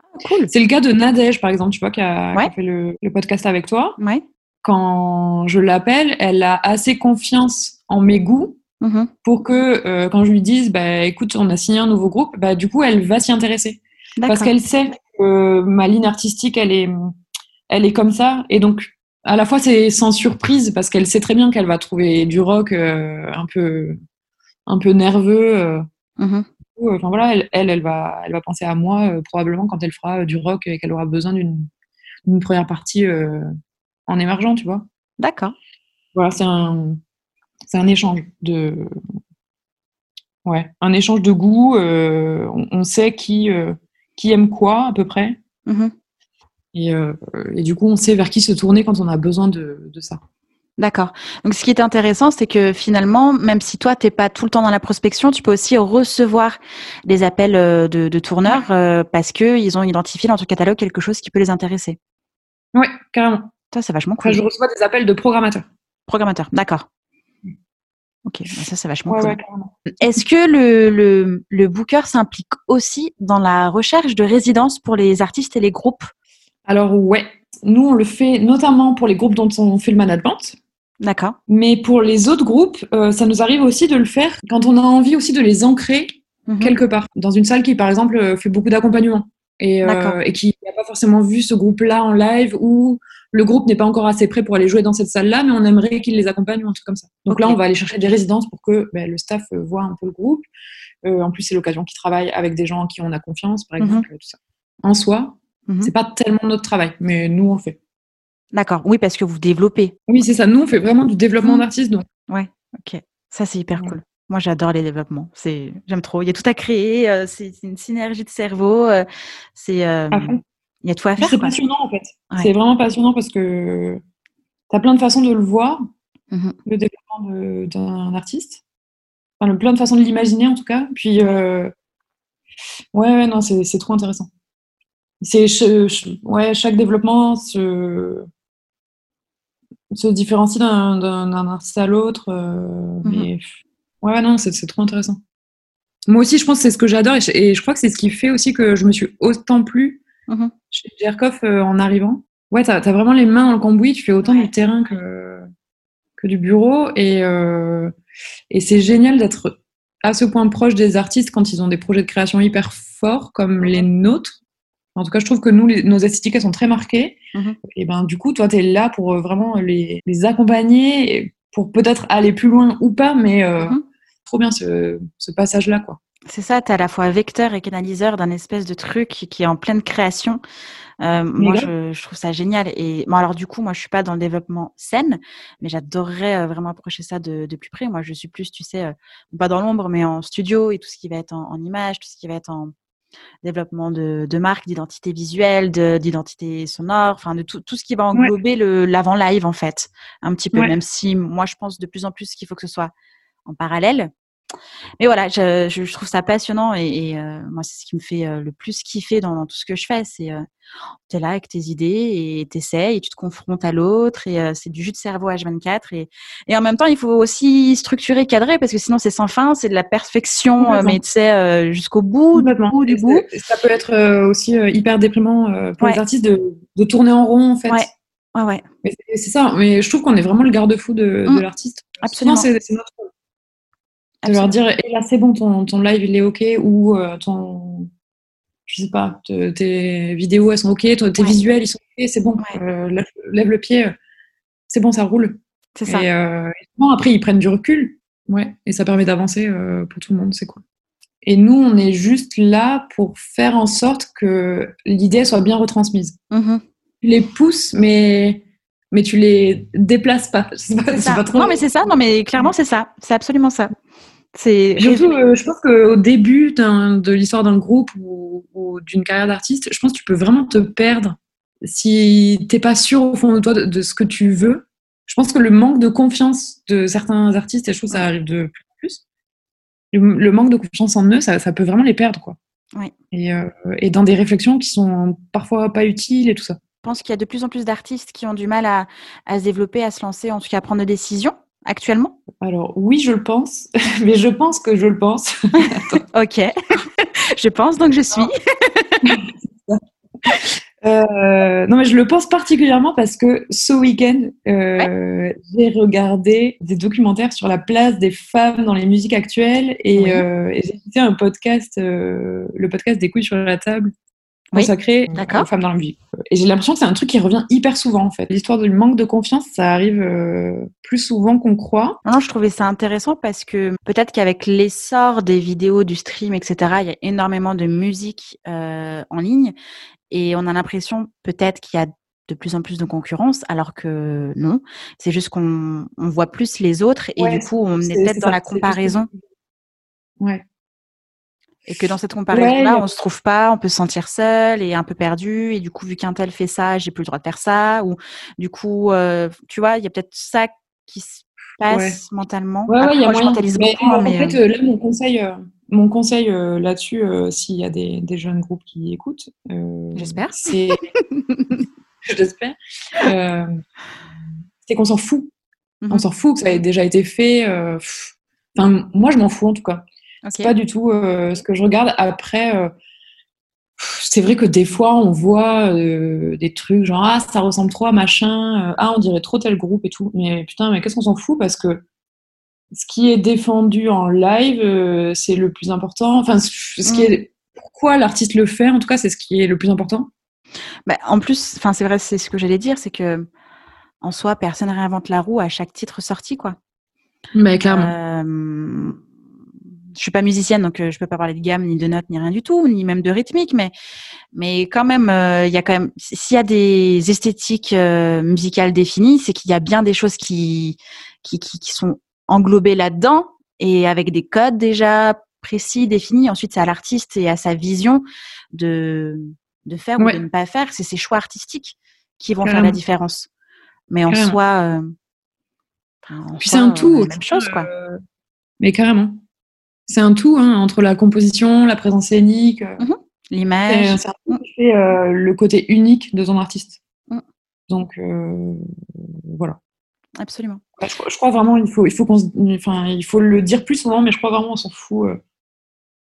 Ah, cool. C'est le cas de Nadège, par exemple, tu vois, qui a, qui a fait le, le, podcast avec toi. Ouais quand je l'appelle, elle a assez confiance en mes goûts mm-hmm. pour que euh, quand je lui dise, bah, écoute, on a signé un nouveau groupe, bah, du coup, elle va s'y intéresser. Parce qu'elle sait que ma ligne artistique, elle est, elle est comme ça. Et donc, à la fois, c'est sans surprise parce qu'elle sait très bien qu'elle va trouver du rock euh, un, peu, un peu nerveux. Euh. Mm-hmm. Enfin voilà, elle, elle, va, elle va penser à moi probablement quand elle fera du rock et qu'elle aura besoin d'une première partie en émergent, tu vois. D'accord. Voilà, c'est un, c'est un échange de, ouais, un échange de goût. Euh, on, sait qui, euh, qui aime quoi à peu près. Mm-hmm. Et, euh, et, du coup, on sait vers qui se tourner quand on a besoin de, de ça. D'accord. Donc, ce qui est intéressant, c'est que finalement, même si toi, tu n'es pas tout le temps dans la prospection, tu peux aussi recevoir des appels de, de tourneurs parce qu'ils ont identifié dans ton catalogue quelque chose qui peut les intéresser. Oui, carrément. Ça, c'est vachement cool. je reçois des appels de programmateurs. Programmateurs, d'accord. Ok, bah, ça, c'est vachement cool. Est-ce que le, le, le booker s'implique aussi dans la recherche de résidence pour les artistes et les groupes? Alors, ouais. Nous, on le fait notamment pour les groupes dont on fait le management. D'accord. Mais pour les autres groupes, euh, ça nous arrive aussi de le faire quand on a envie aussi de les ancrer Mhm. quelque part. Dans une salle qui, par exemple, euh, fait beaucoup d'accompagnement et, D'accord. euh, et qui n'a pas forcément vu ce groupe-là en live ou le groupe n'est pas encore assez prêt pour aller jouer dans cette salle-là, mais on aimerait qu'il les accompagne ou un truc comme ça. Donc là, on va aller chercher des résidences pour que ben, le staff euh, voit un peu le groupe. Euh, en plus, c'est l'occasion qu'ils travaillent avec des gens en qui on a confiance, par Mhm. exemple. Tout ça. En soi, Mhm. c'est pas tellement notre travail, mais nous, on fait. D'accord. Oui, parce que vous développez. Oui, c'est ça. Nous, on fait vraiment du développement Mhm. d'artistes. Donc, Ouais. Ok. Ça, c'est hyper Ouais. cool. Moi, j'adore les développements. C'est, j'aime trop. Il y a tout à créer. euh, c'est une synergie de cerveau. euh, c'est, euh. Il y a tout à Puis faire. C'est passionnant, en fait. Ouais. C'est vraiment passionnant parce que tu as plein de façons de le voir, Mhm. le développement d'un artiste. Enfin, le- plein de façons de l'imaginer, en tout cas. Puis, euh, ouais, ouais, non, c'est trop intéressant. C'est ouais, chaque développement se, se différencie d'un artiste à l'autre. euh, Mhm. Mais ouais, ouais, non, c'est trop intéressant. Moi aussi, je pense que c'est ce que j'adore et, je- et je crois que c'est ce qui fait aussi que je me suis autant plu Mhm. Chez Jerkov euh, en arrivant. Ouais, t'as as vraiment les mains dans le cambouis, tu fais autant Ouais. du terrain que, que du bureau et, euh, et c'est génial d'être à ce point proche des artistes quand ils ont des projets de création hyper forts comme les nôtres. En tout cas, je trouve que nous, les- nos esthétiques, elles sont très marquées. Mhm. Et ben, du coup, toi, tu es là pour euh, vraiment les, les accompagner, pour peut-être aller plus loin ou pas, mais euh, Mhm. trop bien ce, ce passage-là, quoi. C'est ça, tu es à la fois vecteur et canaliseur d'un espèce de truc qui est en pleine création. Euh, moi, je, je trouve ça génial. Et bon, alors du coup, moi, je suis pas dans le développement scène, mais j'adorerais euh, vraiment approcher ça de, de plus près. Moi, je suis plus, tu sais, euh, pas dans l'ombre, mais en studio et tout ce qui va être en, en image, tout ce qui va être en développement de, de marque, d'identité visuelle, de- d'identité sonore, enfin de tout, tout ce qui va englober le l'avant live en fait, un petit peu. Ouais. Même si moi, je pense de plus en plus qu'il faut que ce soit en parallèle. Mais voilà, je, trouve ça passionnant et, et, euh, moi, c'est ce qui me fait euh, le plus kiffer dans, dans tout ce que je fais. C'est euh, tu es là avec tes idées et t'essayes et tu te confrontes à l'autre et euh, c'est du jus de cerveau H24 et, et en même temps, il faut aussi structurer, cadrer parce que sinon c'est sans fin, c'est de la perfection, mais tu sais, jusqu'au bout, du Complètement. bout, du Et bout. c'est- Ça peut être aussi hyper déprimant pour Ouais. les artistes de, de tourner en rond, en fait. Ouais. Ouais, ouais, Mais c'est- ça. Mais je trouve qu'on est vraiment le garde-fou de, de l'artiste. Absolument. C'est notre De leur dire, et là, c'est bon, ton, ton live, il est OK, ou euh, ton. Je sais pas, te- tes vidéos, elles sont OK, ton- tes Ouais. visuels, ils sont OK, c'est bon. Ouais. Euh, lève, lève le pied, euh, c'est bon, ça roule. C'est ça. Et euh, et souvent, après, ils prennent du recul. Ouais. Et ça permet d'avancer pour tout le monde, c'est cool. Et nous, on est juste là pour faire en sorte que l'idée soit bien retransmise. Mhm. Tu les pousses, mais, mais tu les déplaces pas. C'est pas, C'est c'est ça. pas trop- Non, mais c'est ça. Non, mais clairement, c'est ça. C'est absolument ça. C'est Surtout, euh, je pense qu'au début de l'histoire d'un groupe ou, ou d'une carrière d'artiste, je pense que tu peux vraiment te perdre si t'es pas sûr au fond de toi de, de ce que tu veux. Je pense que le manque de confiance de certains artistes, et je trouve que ça arrive de plus en plus, le, le manque de confiance en eux, ça, ça peut vraiment les perdre. Quoi. Et, euh, et dans des réflexions qui sont parfois pas utiles et tout ça. Je pense qu'il y a de plus en plus d'artistes qui ont du mal à, à se développer, à se lancer, en tout cas à prendre des décisions actuellement. Alors oui, je le pense, mais je pense que je le pense. Ok. je pense donc je suis. Euh, non, mais je le pense particulièrement parce que ce week-end, euh, j'ai regardé des documentaires sur la place des femmes dans les musiques actuelles et, Oui. euh, et j'ai écouté un podcast, le podcast des couilles sur la table, consacré d'accord. aux femmes dans la musique. Et j'ai l'impression que c'est un truc qui revient hyper souvent en fait. L'histoire du manque de confiance, ça arrive euh, plus souvent qu'on croit. Non, je trouvais ça intéressant parce que peut-être qu'avec l'essor des vidéos, du stream, etc., il y a énormément de musique euh, en ligne et on a l'impression peut-être qu'il y a de plus en plus de concurrence, alors que non. C'est juste qu'on on voit plus les autres et Ouais, du coup, on est peut-être dans ça, la comparaison Ouais. Et que dans cette comparaison-là, Ouais, on se trouve pas, on peut se sentir seul et un peu perdu et du coup, vu qu'un tel fait ça, j'ai plus le droit de faire ça ou du coup, euh, tu vois, il y a peut-être ça qui se passe mentalement. Ouais, ouais, Après, il y a moi, je moyen. mentalise Mais, beaucoup, hein, en fait, euh, euh, là, mon conseil, euh, mon conseil euh, là-dessus, s'il y a des, des jeunes groupes qui écoutent, J'espère. C'est, j'espère, c'est qu'on s'en fout. Mhm. On s'en fout que ça ait déjà été fait. Enfin, moi, je m'en fous en tout cas. C'est pas du tout euh, ce que je regarde. Après, euh, c'est vrai que des fois, on voit euh, des trucs genre ah ça ressemble trop à machin, euh, ah on dirait trop tel groupe et tout. Mais putain, mais qu'est-ce qu'on s'en fout? Parce que ce qui est défendu en live, euh, c'est le plus important. Enfin, ce qui Mm. est pourquoi l'artiste le fait, en tout cas, c'est ce qui est le plus important. Bah, en plus, enfin, c'est vrai, c'est ce que j'allais dire, c'est que en soi, personne réinvente la roue à chaque titre sorti, quoi. Mais Euh, je suis pas musicienne, donc euh, je peux pas parler de gamme, ni de notes, ni rien du tout, ni même de rythmique, mais mais quand même, euh, il y a quand même, s'il y a des esthétiques euh, musicales définies, c'est qu'il y a bien des choses qui qui, qui, qui sont englobées là-dedans et avec des codes déjà précis, définis. Ensuite, c'est à l'artiste et à sa vision de de faire ou de ne pas faire. C'est ses choix artistiques qui vont faire la différence. Mais en Carrément. soi, euh, en Puis c'est un tout. la même chose, quoi. euh, mais carrément. C'est un tout hein, entre la composition, la présence scénique. euh, C'est L'image. c'est un tout qui fait euh, le côté unique de ton artiste. Mm. Donc euh, voilà. Absolument. Je, je crois vraiment il faut il faut qu'on se- enfin il faut le dire plus souvent, mais je crois vraiment on s'en fout euh,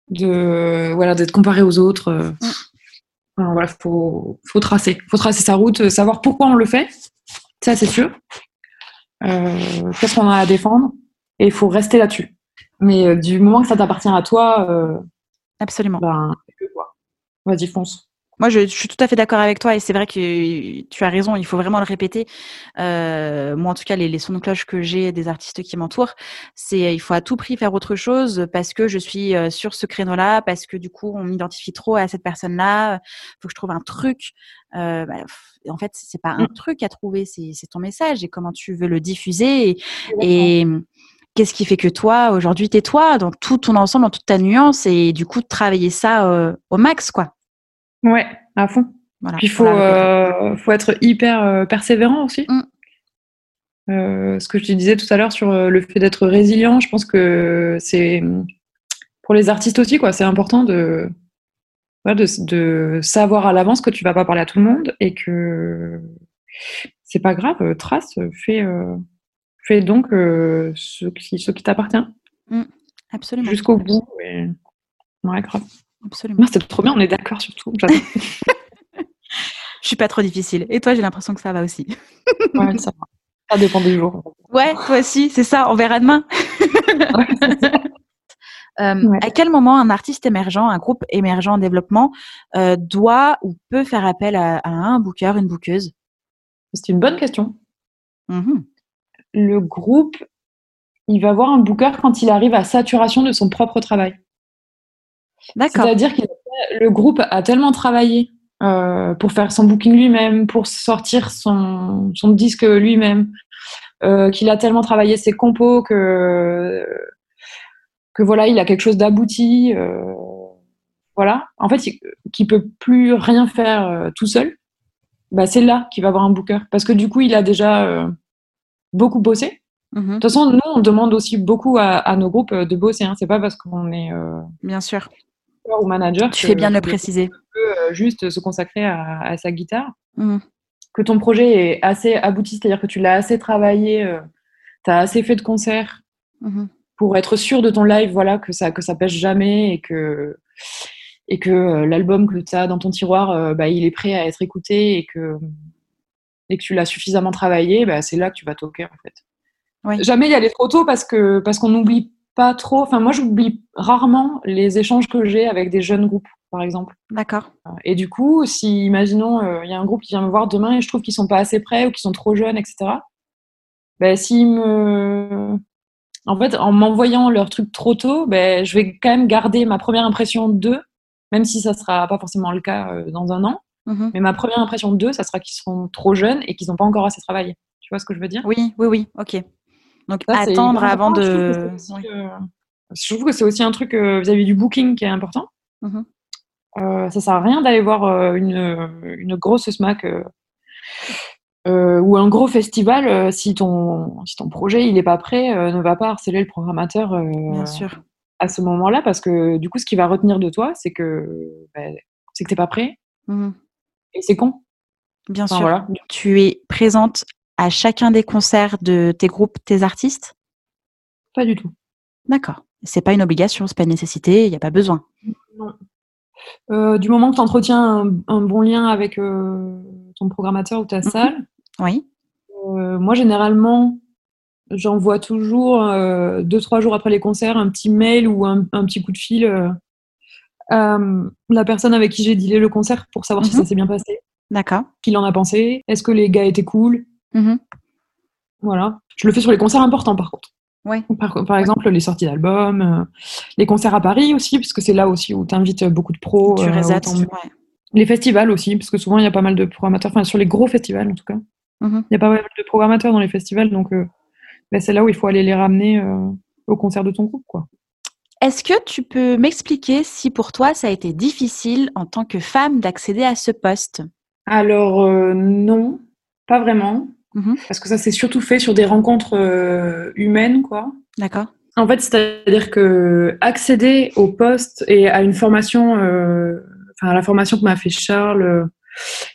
de voilà d'être comparé aux autres. Enfin, voilà, faut faut tracer, faut tracer sa route, savoir pourquoi on le fait. Ça c'est sûr. Qu'est-ce qu'on a à défendre? Et il faut rester là-dessus. Mais euh, du moment que ça t'appartient à toi, euh, Absolument. ben. Vas-y fonce. Moi, je, suis tout à fait d'accord avec toi et c'est vrai que tu as raison, il faut vraiment le répéter. Euh, moi, en tout cas, les, les sons de cloche que j'ai des artistes qui m'entourent, c'est il faut à tout prix faire autre chose parce que je suis euh, sur ce créneau-là, parce que du coup, on m'identifie trop à cette personne-là. Il faut que je trouve un truc. Euh, bah, en fait, c'est pas un mmh. truc à trouver, c'est ton message et comment tu veux le diffuser et, et qu'est-ce qui fait que toi, aujourd'hui, t'es toi dans tout ton ensemble, dans toute ta nuance et du coup, travailler ça euh, au max, quoi. Ouais, à fond. Voilà, Puis il faut, euh, faut être hyper euh, persévérant aussi. Mm. Ce que je te disais tout à l'heure sur le fait d'être résilient, je pense que c'est pour les artistes aussi, quoi. C'est important de, de, de, savoir à l'avance que tu vas pas parler à tout le monde et que c'est pas grave. Trace, fais, fais donc ce qui, ce qui t'appartient. Mm. Absolument. Jusqu'au bout. Et... Ouais, grave. Absolument. C'est trop bien, on est d'accord sur tout. Je suis pas trop difficile. Et toi, j'ai l'impression que ça va aussi. ouais, ça va. Ça dépend des jours. Ouais, toi aussi, c'est ça. On verra demain. Euh, à quel moment un artiste émergent, un groupe émergent en développement euh, doit ou peut faire appel à, un booker, une bookeuse? C'est une bonne question. Mm-hmm. Le groupe, il va voir un booker quand il arrive à saturation de son propre travail. C'est-à-dire que le groupe a tellement travaillé euh, pour faire son booking lui-même, pour sortir son, son disque lui-même, euh, qu'il a tellement travaillé ses compos que que voilà, il a quelque chose d'abouti. Euh, voilà, en fait, qui peut plus rien faire euh, tout seul. Bah, c'est là qu'il va avoir un booker parce que du coup, il a déjà euh, beaucoup bossé. Mm-hmm. De toute façon, nous, on demande aussi beaucoup à, à nos groupes de bosser. Hein. C'est pas parce qu'on est bien sûr ou manager. Tu fais bien de le préciser. Peut euh, juste se consacrer à, sa guitare. Mmh. Que ton projet est assez abouti, c'est-à-dire que tu l'as assez travaillé, euh, tu as assez fait de concerts mmh. pour être sûr de ton live, voilà, que ça que ça pêche jamais et que et que euh, l'album que tu as dans ton tiroir, bah, il est prêt à être écouté et que et que tu l'as suffisamment travaillé, bah, c'est là que tu vas toquer en fait. Jamais y aller trop tôt parce que parce qu'on oublie pas trop. Enfin, moi, j'oublie rarement les échanges que j'ai avec des jeunes groupes, par exemple. D'accord. Et du coup, si, imaginons, euh, il y a un groupe qui vient me voir demain et je trouve qu'ils sont pas assez prêts ou qu'ils sont trop jeunes, etc. Ben, s'ils me. En fait, en m'envoyant leur truc trop tôt, ben, je vais quand même garder ma première impression d'eux, même si ça sera pas forcément le cas euh, dans un an. Mm-hmm. Mais ma première impression d'eux, ça sera qu'ils seront trop jeunes et qu'ils n'ont pas encore assez travaillé. Tu vois ce que je veux dire? Oui, oui, oui, ok. Donc attendre avant de. Je trouve que c'est aussi un truc euh, vis-à-vis du booking qui est important. Mmh euh, ça sert à rien d'aller voir euh, une, une, grosse SMAC ou un gros festival si ton, si ton projet il n'est pas prêt, ne va pas harceler le programmateur Bien sûr. à ce moment-là parce que du coup, ce qui va retenir de toi, c'est que bah, c'est que t'es pas prêt mmh et c'est con. Bien sûr. Tu es présente à chacun des concerts de tes groupes, tes artistes? Pas du tout. D'accord. C'est pas une obligation, c'est pas une nécessité, il n'y a pas besoin. Non. Euh, du moment que tu entretiens un, bon lien avec euh, ton programmateur ou ta mhm. salle. Oui. Euh, moi, généralement, j'envoie toujours deux, trois jours après les concerts un petit mail ou un, petit coup de fil à la personne avec qui j'ai dealé le concert pour savoir si ça mhm. s'est bien passé. D'accord. Qu'il en a pensé. Est-ce que les gars étaient cool? Mhm. Voilà. Je le fais sur les concerts importants, par contre. Ouais. Par, exemple, les sorties d'albums, euh, les concerts à Paris aussi, parce que c'est là aussi où tu invites beaucoup de pros. Tu euh, Les festivals aussi, parce que souvent il y a pas mal de programmateurs, enfin sur les gros festivals en tout cas. Mhm. Il y a pas mal de programmateurs dans les festivals, donc euh, ben, c'est là où il faut aller les ramener au concert de ton groupe. quoi. Est-ce que tu peux m'expliquer si pour toi ça a été difficile en tant que femme d'accéder à ce poste? Alors non, pas vraiment. Mhm. Parce que ça s'est surtout fait sur des rencontres euh, humaines, quoi. D'accord. En fait, c'est-à-dire que accéder au poste et à une formation, euh, enfin à la formation que m'a fait Charles, euh,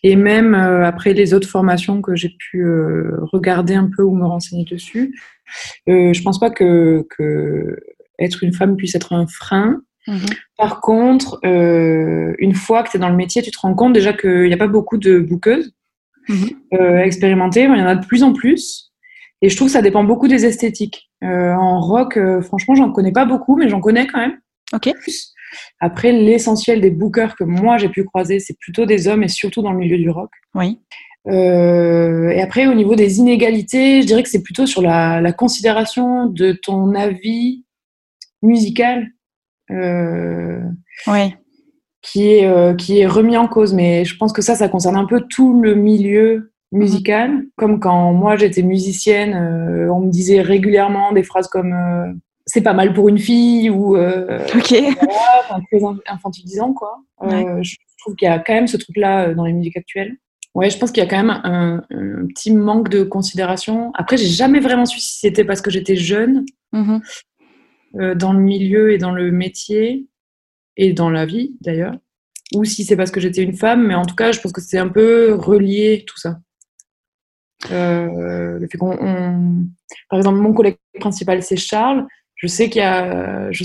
et même après les autres formations que j'ai pu regarder un peu ou me renseigner dessus, je pense pas que, que, être une femme puisse être un frein. Mhm. Par contre, une fois que tu es dans le métier, tu te rends compte déjà qu'il n'y a pas beaucoup de bouqueuses euh, expérimenter. Il y en a de plus en plus. Et je trouve que ça dépend beaucoup des esthétiques. Euh, en rock, euh, franchement, j'en connais pas beaucoup, mais j'en connais quand même. Ok. Après, l'essentiel des bookers que moi j'ai pu croiser, c'est plutôt des hommes et surtout dans le milieu du rock. Oui. Euh, et après, au niveau des inégalités, je dirais que c'est plutôt sur la, la, considération de ton avis musical euh, oui. qui, est, euh, qui est remis en cause. Mais je pense que ça, ça concerne un peu tout le milieu musical. Mm -hmm. Comme quand moi j'étais musicienne, euh, on me disait régulièrement des phrases comme euh, c'est pas mal pour une fille ou ok voilà, très infantilisant quoi. Ouais. je trouve qu'il y a quand même ce truc là dans les musiques actuelles. Ouais, je pense qu'il y a quand même un, un, petit manque de considération. Après, j'ai jamais vraiment su si c'était parce que j'étais jeune mm -hmm. Euh, dans le milieu et dans le métier et dans la vie d'ailleurs, ou si c'est parce que j'étais une femme. Mais en tout cas, je pense que c'est un peu relié tout ça. Euh, par exemple, mon collègue principal c'est Charles. Je sais qu'il y a, je,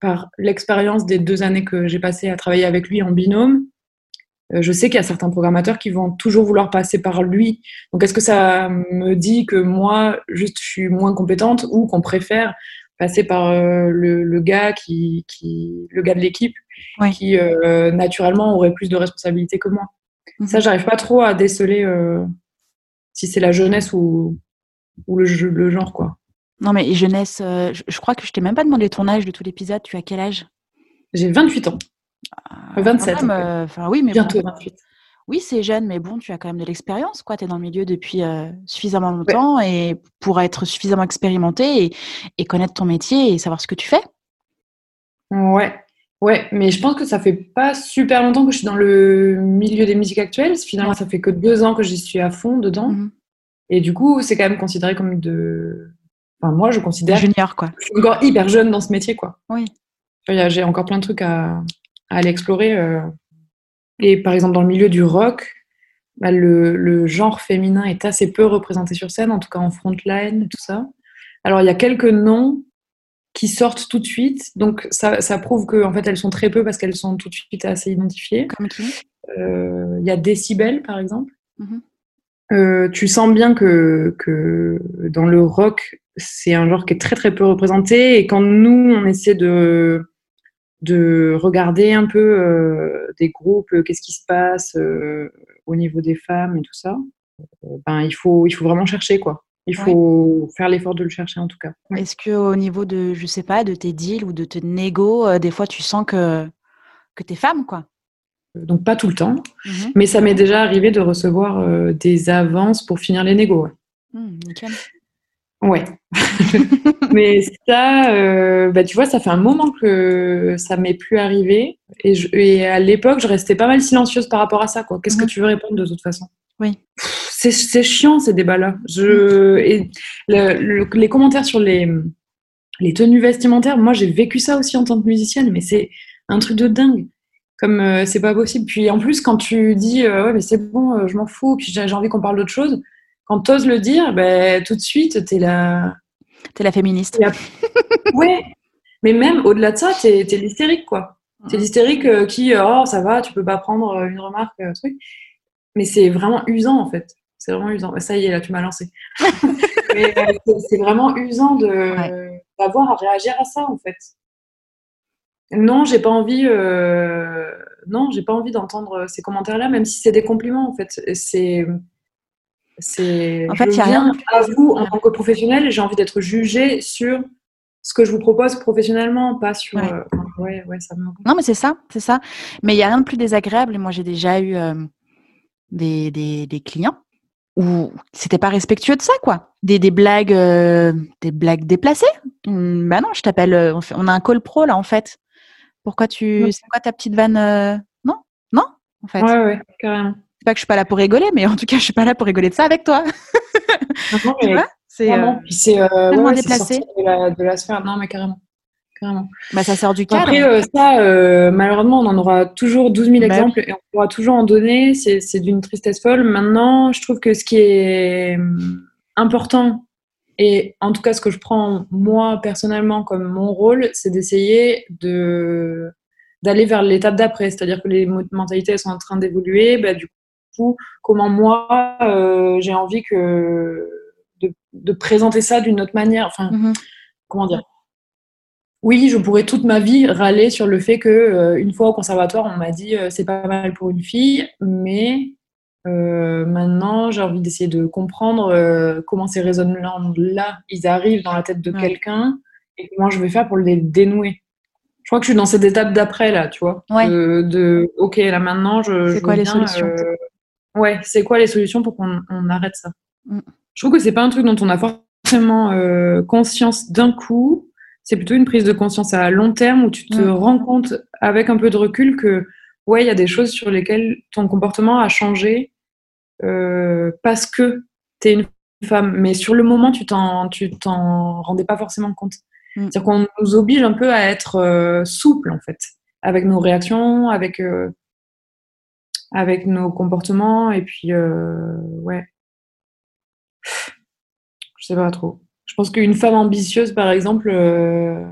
par l'expérience des deux années que j'ai passées à travailler avec lui en binôme, je sais qu'il y a certains programmateurs qui vont toujours vouloir passer par lui. Donc, est-ce que ça me dit que moi, juste, je suis moins compétente ou qu'on préfère passer par euh, le, le, gars qui, qui, le gars de l'équipe oui. qui euh, naturellement aurait plus de responsabilités que moi. Mm -hmm. Ça, j'arrive pas trop à déceler euh, si c'est la jeunesse ou, ou le, le, genre, quoi. Non, mais jeunesse, je, je, crois que je t'ai même pas demandé ton âge de tout l'épisode. Tu as quel âge? J'ai 28 ans. Euh, 27. Même, euh, oui, mais Bientôt bon, 28. Oui, c'est jeune, mais bon, tu as quand même de l'expérience, quoi. Tu es dans le milieu depuis euh, suffisamment longtemps ouais. et pour être suffisamment expérimenté et, et, connaître ton métier et savoir ce que tu fais. Ouais, ouais, mais je pense que ça fait pas super longtemps que je suis dans le milieu des musiques actuelles. Finalement, ça fait que deux ans que j'y suis à fond dedans. Mhm. Mm -hmm. Et du coup, c'est quand même considéré comme de. Enfin, moi, je considère. Junior, quoi. Je suis encore hyper jeune dans ce métier, quoi. Oui. J'ai encore plein de trucs à, à aller explorer. Euh. Et par exemple, dans le milieu du rock, bah, le, le, genre féminin est assez peu représenté sur scène, en tout cas en frontline, tout ça. Alors, il y a quelques noms qui sortent tout de suite, donc ça, ça prouve qu'en en fait, elles sont très peu parce qu'elles sont tout de suite assez identifiées. Comme qui? Euh, Il y a Décibel, par exemple. Mm -hmm. euh, tu sens bien que, que dans le rock, c'est un genre qui est très très peu représenté, et quand nous, on essaie de de regarder un peu euh, des groupes, euh, qu'est-ce qui se passe euh, au niveau des femmes et tout ça. ben, il, faut, il faut vraiment chercher, quoi. Il faut oui. faire l'effort de le chercher, en tout cas. Est-ce qu'au niveau de, je sais pas, de tes deals ou de tes négos, des fois, tu sens que, que tu es femme, quoi? Donc, pas tout le temps. Mm -hmm. Mais ça m'est déjà arrivé de recevoir des avances pour finir les négos. Ouais. Mmh. Ouais. mais ça, euh, bah, tu vois, ça fait un moment que ça m'est plus arrivé. Et, je, et à l'époque, je restais pas mal silencieuse par rapport à ça. Qu'est-ce mmh. que tu veux répondre de toute façon? Oui. C'est chiant ces débats-là. Je, et le, le, les commentaires sur les, les tenues vestimentaires, moi j'ai vécu ça aussi en tant que musicienne, mais c'est un truc de dingue. Comme euh, c'est pas possible. Puis en plus, quand tu dis euh, ouais, mais c'est bon, je m'en fous, puis j'ai envie qu'on parle d'autre chose quand tu oses le dire, ben, tout de suite, tu es la. T'es la féministe. La... ouais. Mais même au-delà de ça, tu es, l'hystérique, quoi. Tu es l'hystérique euh, qui, oh, ça va, tu peux pas prendre une remarque, un truc. Mais c'est vraiment usant, en fait. C'est vraiment usant. Ça y est, là, tu m'as lancé. Euh, c'est vraiment usant d'avoir ouais. à réagir à ça, en fait. Non, j'ai pas envie. Euh... Non, j'ai pas envie d'entendre ces commentaires-là, même si c'est des compliments, en fait. C'est c'est en fait, je y a rien. à vous en tant que professionnel j'ai envie d'être jugée sur ce que je vous propose professionnellement, pas sur. Ouais. Euh, ouais, ouais, ça me... Non, mais c'est ça, c'est ça. Mais il y a rien de plus désagréable. Et moi, j'ai déjà eu euh, des, des, des, clients où c'était pas respectueux de ça, quoi. Des, des blagues, euh, des blagues déplacées. Hum, bah non, je t'appelle. On, a un call pro là, en fait. Pourquoi tu, c'est quoi ta petite vanne Non, non, en fait. Ouais, ouais, carrément. C'est pas que je suis pas là pour rigoler, mais en tout cas, je suis pas là pour rigoler de ça avec toi. Non, tu mais vois C'est Vraiment, euh, c'est euh, ouais, déplacé. de la, de la sphère. Non, mais carrément. carrément. bah, ça sort du cadre. Après, euh, ça, euh, malheureusement, on en aura toujours 12 000 Bah exemples et on pourra toujours en donner. C'est d'une tristesse folle. Maintenant, je trouve que ce qui est hum, important, et en tout cas ce que je prends moi personnellement comme mon rôle, c'est d'essayer de d'aller vers l'étape d'après. C'est-à-dire que les mentalités elles sont en train d'évoluer. Bah, du coup, comment moi, euh, j'ai envie que de, de présenter ça d'une autre manière. Enfin, Mhm. comment dire? Oui, je pourrais toute ma vie râler sur le fait que une fois au conservatoire, on m'a dit c'est pas mal pour une fille, mais maintenant j'ai envie d'essayer de comprendre comment ces raisonnements-là ils arrivent dans la tête de quelqu'un et comment je vais faire pour les dénouer. Je crois que je suis dans cette étape d'après là, tu vois, de, ok là maintenant je. C'est quoi les solutions? Ouais, c'est quoi les solutions pour qu'on arrête ça? Mm. Je trouve que c'est pas un truc dont on a forcément euh, conscience d'un coup. C'est plutôt une prise de conscience à long terme où tu te mm. rends compte avec un peu de recul que ouais, il y a des choses sur lesquelles ton comportement a changé euh, parce que tu es une femme. Mais sur le moment, tu t'en tu t'en rendais pas forcément compte. Mm. C'est-à-dire qu'on nous oblige un peu à être euh, souple en fait avec nos réactions, avec avec nos comportements et puis euh, ouais. Je sais pas trop. Je pense qu'une femme ambitieuse par exemple euh,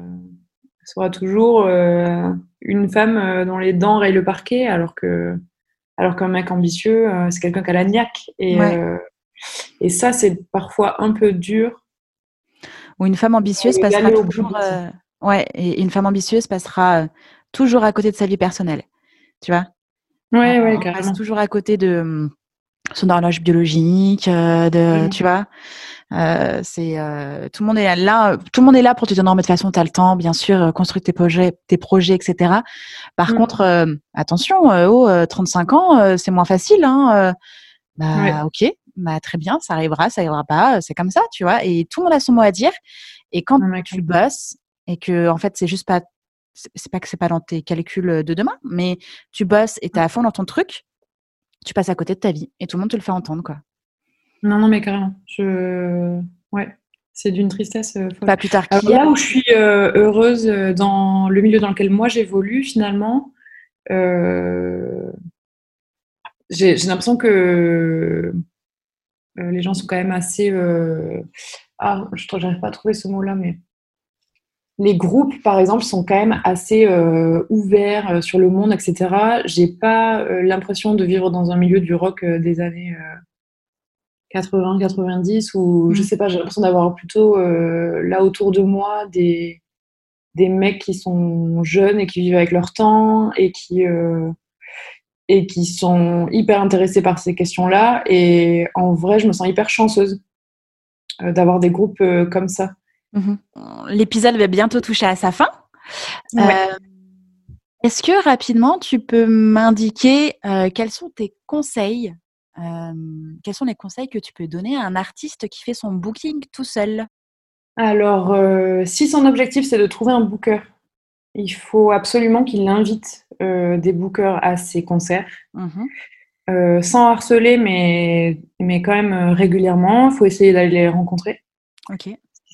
sera toujours euh, une femme dont les dents rayent le parquet alors que alors qu'un mec ambitieux c'est quelqu'un qui a la niaque. Et et ça c'est parfois un peu dur. Ou une femme ambitieuse passera toujours ouais et une femme ambitieuse passera toujours à côté de sa vie personnelle. Tu vois? Ouais, ouais, on passe toujours à côté de hum, son horloge biologique, euh, de, mmh. tu vois. Euh, c'est euh, tout le monde est là, tout le monde est là pour te dire non mais de toute façon tu as le temps, bien sûr, construire tes projets, tes projets, etc. Par mmh. contre, attention, oh, 35 ans, c'est moins facile, hein. bah ok, bah très bien, ça arrivera, ça arrivera pas, c'est comme ça, tu vois. Et tout le monde a son mot à dire. Et quand tu bosses et que en fait c'est juste pas c'est pas que c'est pas dans tes calculs de demain, mais tu bosses et tu es à fond dans ton truc, tu passes à côté de ta vie et tout le monde te le fait entendre, quoi. Non, non, mais carrément. Je... Ouais, c'est d'une tristesse Pas plus tard Là où je suis heureuse dans le milieu dans lequel moi j'évolue, finalement, j'ai l'impression que les gens sont quand même assez. Ah, je n'arrive pas à trouver ce mot-là, mais les groupes, par exemple, sont quand même assez euh, ouverts euh, sur le monde, etc. J'ai pas euh, l'impression de vivre dans un milieu du rock des années 80, 90, ou je mm. sais pas, j'ai l'impression d'avoir plutôt là autour de moi des, des mecs qui sont jeunes et qui vivent avec leur temps et qui, et qui sont hyper intéressés par ces questions-là. Et en vrai, je me sens hyper chanceuse d'avoir des groupes comme ça. Mmh L'épisode va bientôt toucher à sa fin. Euh, est-ce que rapidement, tu peux m'indiquer euh, quels sont tes conseils euh, Quels sont les conseils que tu peux donner à un artiste qui fait son booking tout seul? Alors, si son objectif c'est de trouver un booker, il faut absolument qu'il invite des bookers à ses concerts. Mmh sans harceler, mais, mais quand même régulièrement. Il faut essayer d'aller les rencontrer. Ok.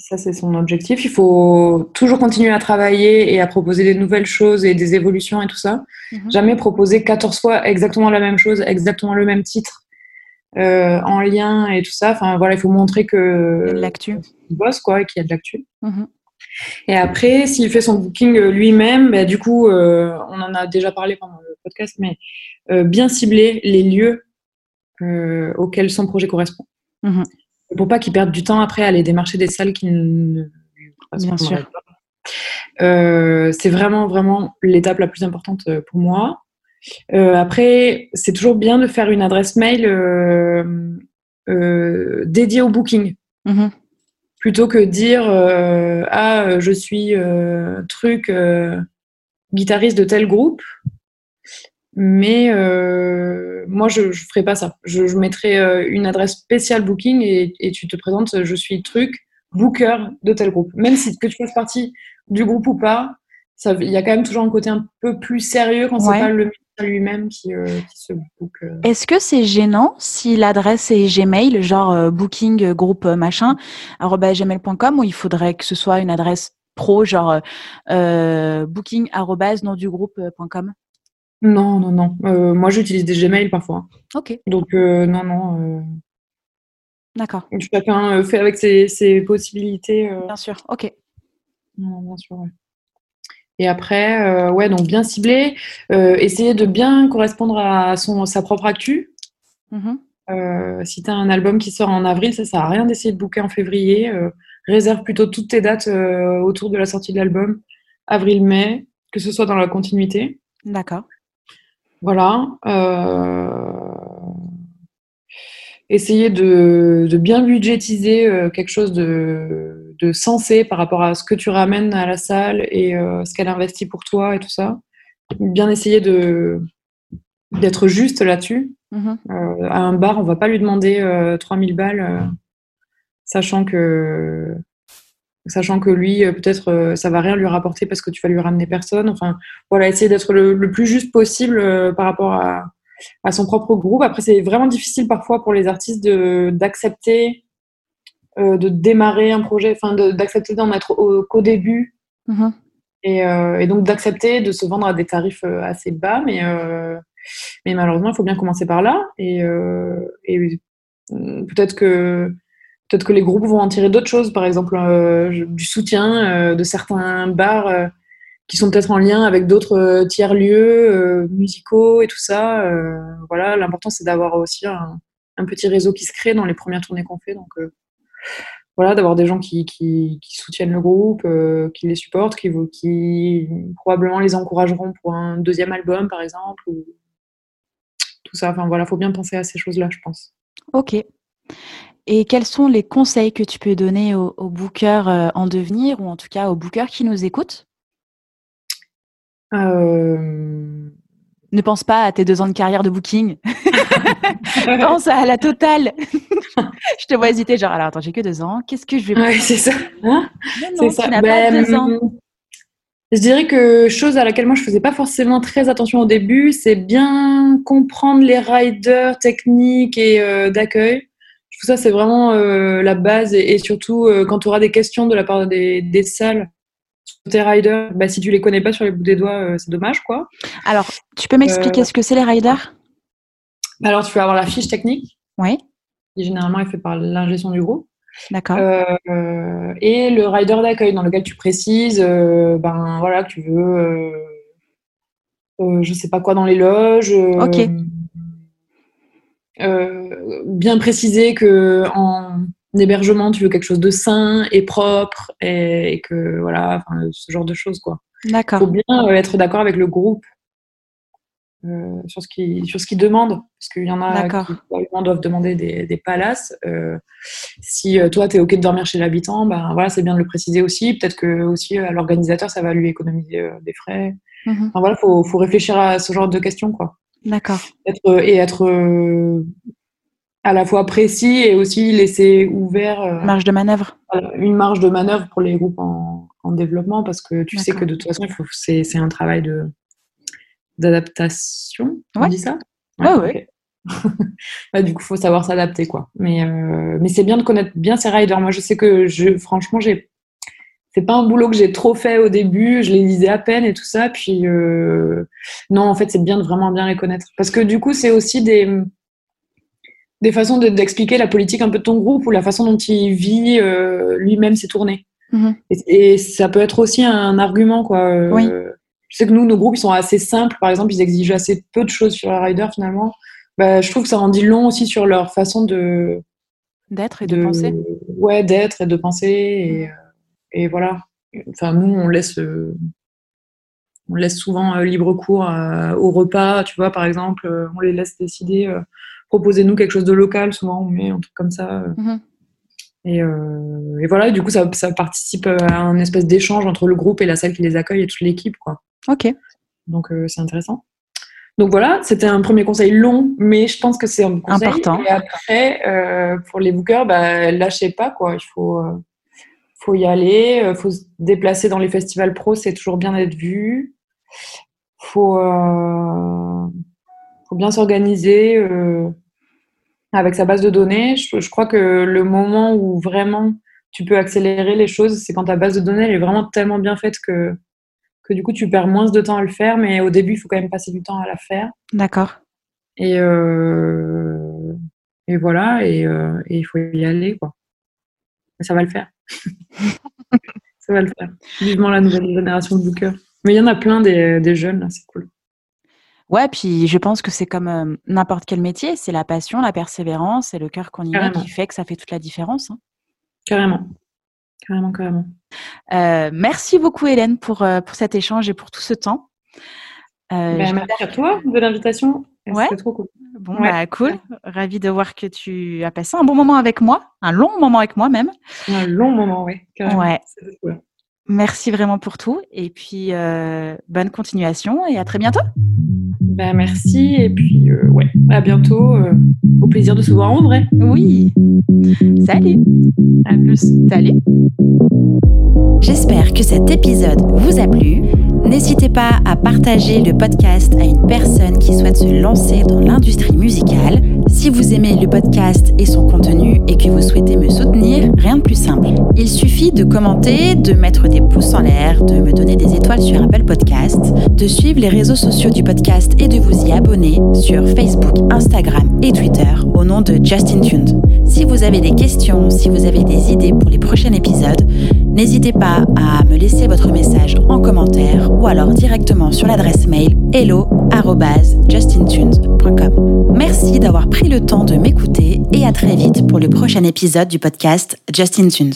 Ça, c'est son objectif. Il faut toujours continuer à travailler et à proposer des nouvelles choses et des évolutions et tout ça. Mhm. Jamais proposer 14 fois exactement la même chose, exactement le même titre, euh, en lien et tout ça. Enfin, voilà, il faut montrer que. L'actu. bosse, quoi, et qu'il y a de l'actu. Mhm. Et après, s'il fait son booking euh, lui-même, bah, du coup, euh, on en a déjà parlé pendant le podcast, mais bien cibler les lieux auxquels son projet correspond. Mhm pour pas qu'ils perdent du temps après à aller démarcher des salles qui ne Bien sûr. Euh, c'est vraiment, vraiment l'étape la plus importante euh, pour moi. Euh, après, c'est toujours bien de faire une adresse mail dédiée au booking. Mm-hmm. Plutôt que dire Ah, je suis truc guitariste de tel groupe. Mais euh, moi, je ne ferai pas ça. Je, mettrai euh, une adresse spéciale booking et, tu te présentes, je suis truc, booker de tel groupe. Même si que tu fasses partie du groupe ou pas, il y a quand même toujours un côté un peu plus sérieux quand c'est pas le lui-même qui, euh, se book. Est-ce que c'est gênant si l'adresse est Gmail, genre booking groupe machin, gmail.com, ou il faudrait que ce soit une adresse pro, genre booking nom du groupe.com non, non, non. Euh, moi, j'utilise des Gmail parfois. Ok. Donc, euh, non, non. Euh, D'accord. Chacun fait avec ses, possibilités. Bien sûr, ok. Non, bien sûr, ouais. Et après, ouais, donc bien ciblé. essayer de bien correspondre à son, sa propre actu. Mm-hmm. si tu as un album qui sort en avril, ça sert à rien d'essayer de booker en février. réserve plutôt toutes tes dates autour de la sortie de l'album. avril-mai, que ce soit dans la continuité. D'accord. Voilà. Euh, essayer de, bien budgétiser euh, quelque chose de, sensé par rapport à ce que tu ramènes à la salle et euh, ce qu'elle investit pour toi et tout ça. Bien essayer de d'être juste là-dessus. Mm-hmm. à un bar, on va pas lui demander 3000 balles, sachant que sachant que lui, euh, peut-être, euh, ça va rien lui rapporter parce que tu vas lui ramener personne. Enfin, voilà, essayer d'être le, plus juste possible euh, par rapport à, son propre groupe. Après, c'est vraiment difficile parfois pour les artistes d'accepter de, démarrer un projet, enfin, d'accepter d'en être qu'au début. Mm-hmm. Et, donc d'accepter de se vendre à des tarifs assez bas, mais, mais malheureusement, il faut bien commencer par là. Et, et peut-être que Peut-être que les groupes vont en tirer d'autres choses, par exemple euh, du soutien euh, de certains bars euh, qui sont peut-être en lien avec d'autres tiers-lieux musicaux et tout ça. voilà, l'important c'est d'avoir aussi un, petit réseau qui se crée dans les premières tournées qu'on fait. Donc voilà, d'avoir des gens qui, soutiennent le groupe, qui les supportent, qui, qui probablement les encourageront pour un deuxième album, par exemple. Ou tout ça. Enfin voilà, faut bien penser à ces choses-là, je pense. Ok. Et quels sont les conseils que tu peux donner aux, bookers euh, en devenir ou en tout cas aux bookers qui nous écoutent? Euh. Ne pense pas à tes deux ans de carrière de booking. pense à la totale. je te vois hésiter, genre, alors attends, j'ai que deux ans, qu'est-ce que je vais Ouais, c'est ça. Hein? C'est ça. Ben, je dirais que chose à laquelle moi je faisais pas forcément très attention au début, c'est bien comprendre les riders techniques et euh, d'accueil tout ça, c'est vraiment euh, la base. Et, surtout, euh, quand tu auras des questions de la part des, des salles sur tes riders, bah, si tu les connais pas sur les bouts des doigts, euh, c'est dommage, quoi. Alors, tu peux m'expliquer ce que c'est les riders? Bah, Alors, tu vas avoir la fiche technique. Oui. Qui généralement est faite par l'ingestion du groupe. D'accord. et le rider d'accueil dans lequel tu précises, ben voilà, que tu veux, je sais pas quoi dans les loges. ok euh, bien préciser que en hébergement, tu veux quelque chose de sain et propre et, que voilà, ce genre de choses quoi. D'accord. Faut bien euh, être d'accord avec le groupe euh, sur ce qui sur ce qu'ils demandent parce qu'il y en a qui doivent demander des, des palaces. si toi tu es ok de dormir chez l'habitant, ben voilà, c'est bien de le préciser aussi. Peut-être que aussi à l'organisateur ça va lui économiser des frais. Mm-hmm. Enfin, voilà, faut faut réfléchir à ce genre de questions quoi. D'accord. et être euh, à la fois précis et aussi laisser ouvert. Euh, marge de manœuvre. Une marge de manœuvre pour les groupes en, développement parce que tu sais que de toute façon, c'est un travail de d'adaptation. On dit ça? Ouais, ouais. du coup, il faut savoir s'adapter, quoi. Mais, euh, mais c'est bien de connaître bien ces riders. Moi, je sais que, je, franchement, j'ai c'est pas un boulot que j'ai trop fait au début, je les lisais à peine et tout ça. Puis euh, non, en fait, c'est bien de vraiment bien les connaître. Parce que du coup, c'est aussi des, des façons d'expliquer la politique un peu de ton groupe ou la façon dont il vit euh, lui-même ses tournées. Mm-hmm. Et, ça peut être aussi un argument, quoi. Euh, oui. Je sais que nous, nos groupes, ils sont assez simples. Par exemple, ils exigent assez peu de choses sur un rider finalement. Bah, je trouve que ça en dit long aussi sur leur façon de d'être et de, penser. Ouais, d'être et de penser. Et, mm et voilà. Enfin, nous, on laisse, euh, on laisse souvent euh, libre cours euh, au repas, tu vois, par exemple, on les laisse décider, proposez-nous quelque chose de local, souvent on met un truc comme ça. Mhm. Et, voilà, du coup, ça, participe à un espèce d'échange entre le groupe et la salle qui les accueille et toute l'équipe, quoi. Ok. Donc, c'est intéressant. Donc voilà, c'était un premier conseil long, mais je pense que c'est un conseil. Important. Et après, pour les bookers, bah, lâchez pas, quoi. Il faut faut y aller, euh, faut se déplacer dans les festivals pro, c'est toujours bien d'être vu. Faut, euh, faut bien s'organiser euh, avec sa base de données. Je, crois que le moment où vraiment tu peux accélérer les choses, c'est quand ta base de données elle est vraiment tellement bien faite que, que du coup tu perds moins de temps à le faire, mais au début il faut quand même passer du temps à la faire. D'accord. Et, et voilà, et, et il faut y aller quoi. Ça va le faire. Ça va le faire. Vivement la nouvelle génération de bookers. Mais il y en a plein des, jeunes, là, c'est cool. Ouais, puis je pense que c'est comme euh, n'importe quel métier, c'est la passion, la persévérance et le cœur qu'on y met qui fait que ça fait toute la différence. Hein. Carrément. Carrément, carrément. merci beaucoup, Hélène, pour, pour cet échange et pour tout ce temps. Ben, merci à toi de l'invitation. Ouais. trop cool. Bon, bah, cool. Ravi de voir que tu as passé un bon moment avec moi, un long moment avec moi même. Un long moment, oui. Ouais. Merci vraiment pour tout. Et puis, euh, bonne continuation et à très bientôt. Ben, merci. Et puis, euh, ouais, à bientôt. Euh, au plaisir de se voir en vrai. Oui. Salut. À plus. Salut. J'espère que cet épisode vous a plu. N'hésitez pas à partager le podcast à une personne qui souhaite se lancer dans l'industrie musicale. Si vous aimez le podcast et son contenu et que vous souhaitez me soutenir, rien de plus simple. Il suffit de commenter, de mettre des pouces en l'air, de me donner des étoiles sur Apple Podcast, de suivre les réseaux sociaux du podcast et de vous y abonner sur Facebook, Instagram et Twitter au nom de Justin Tuned. Si vous avez des questions, si vous avez des idées pour les prochains épisodes, n'hésitez pas à me laisser votre message en commentaire ou alors directement sur l'adresse mail hello@justintunes.com. Merci d'avoir pris le temps de m'écouter et à très vite pour le prochain épisode du podcast Justin Tunes.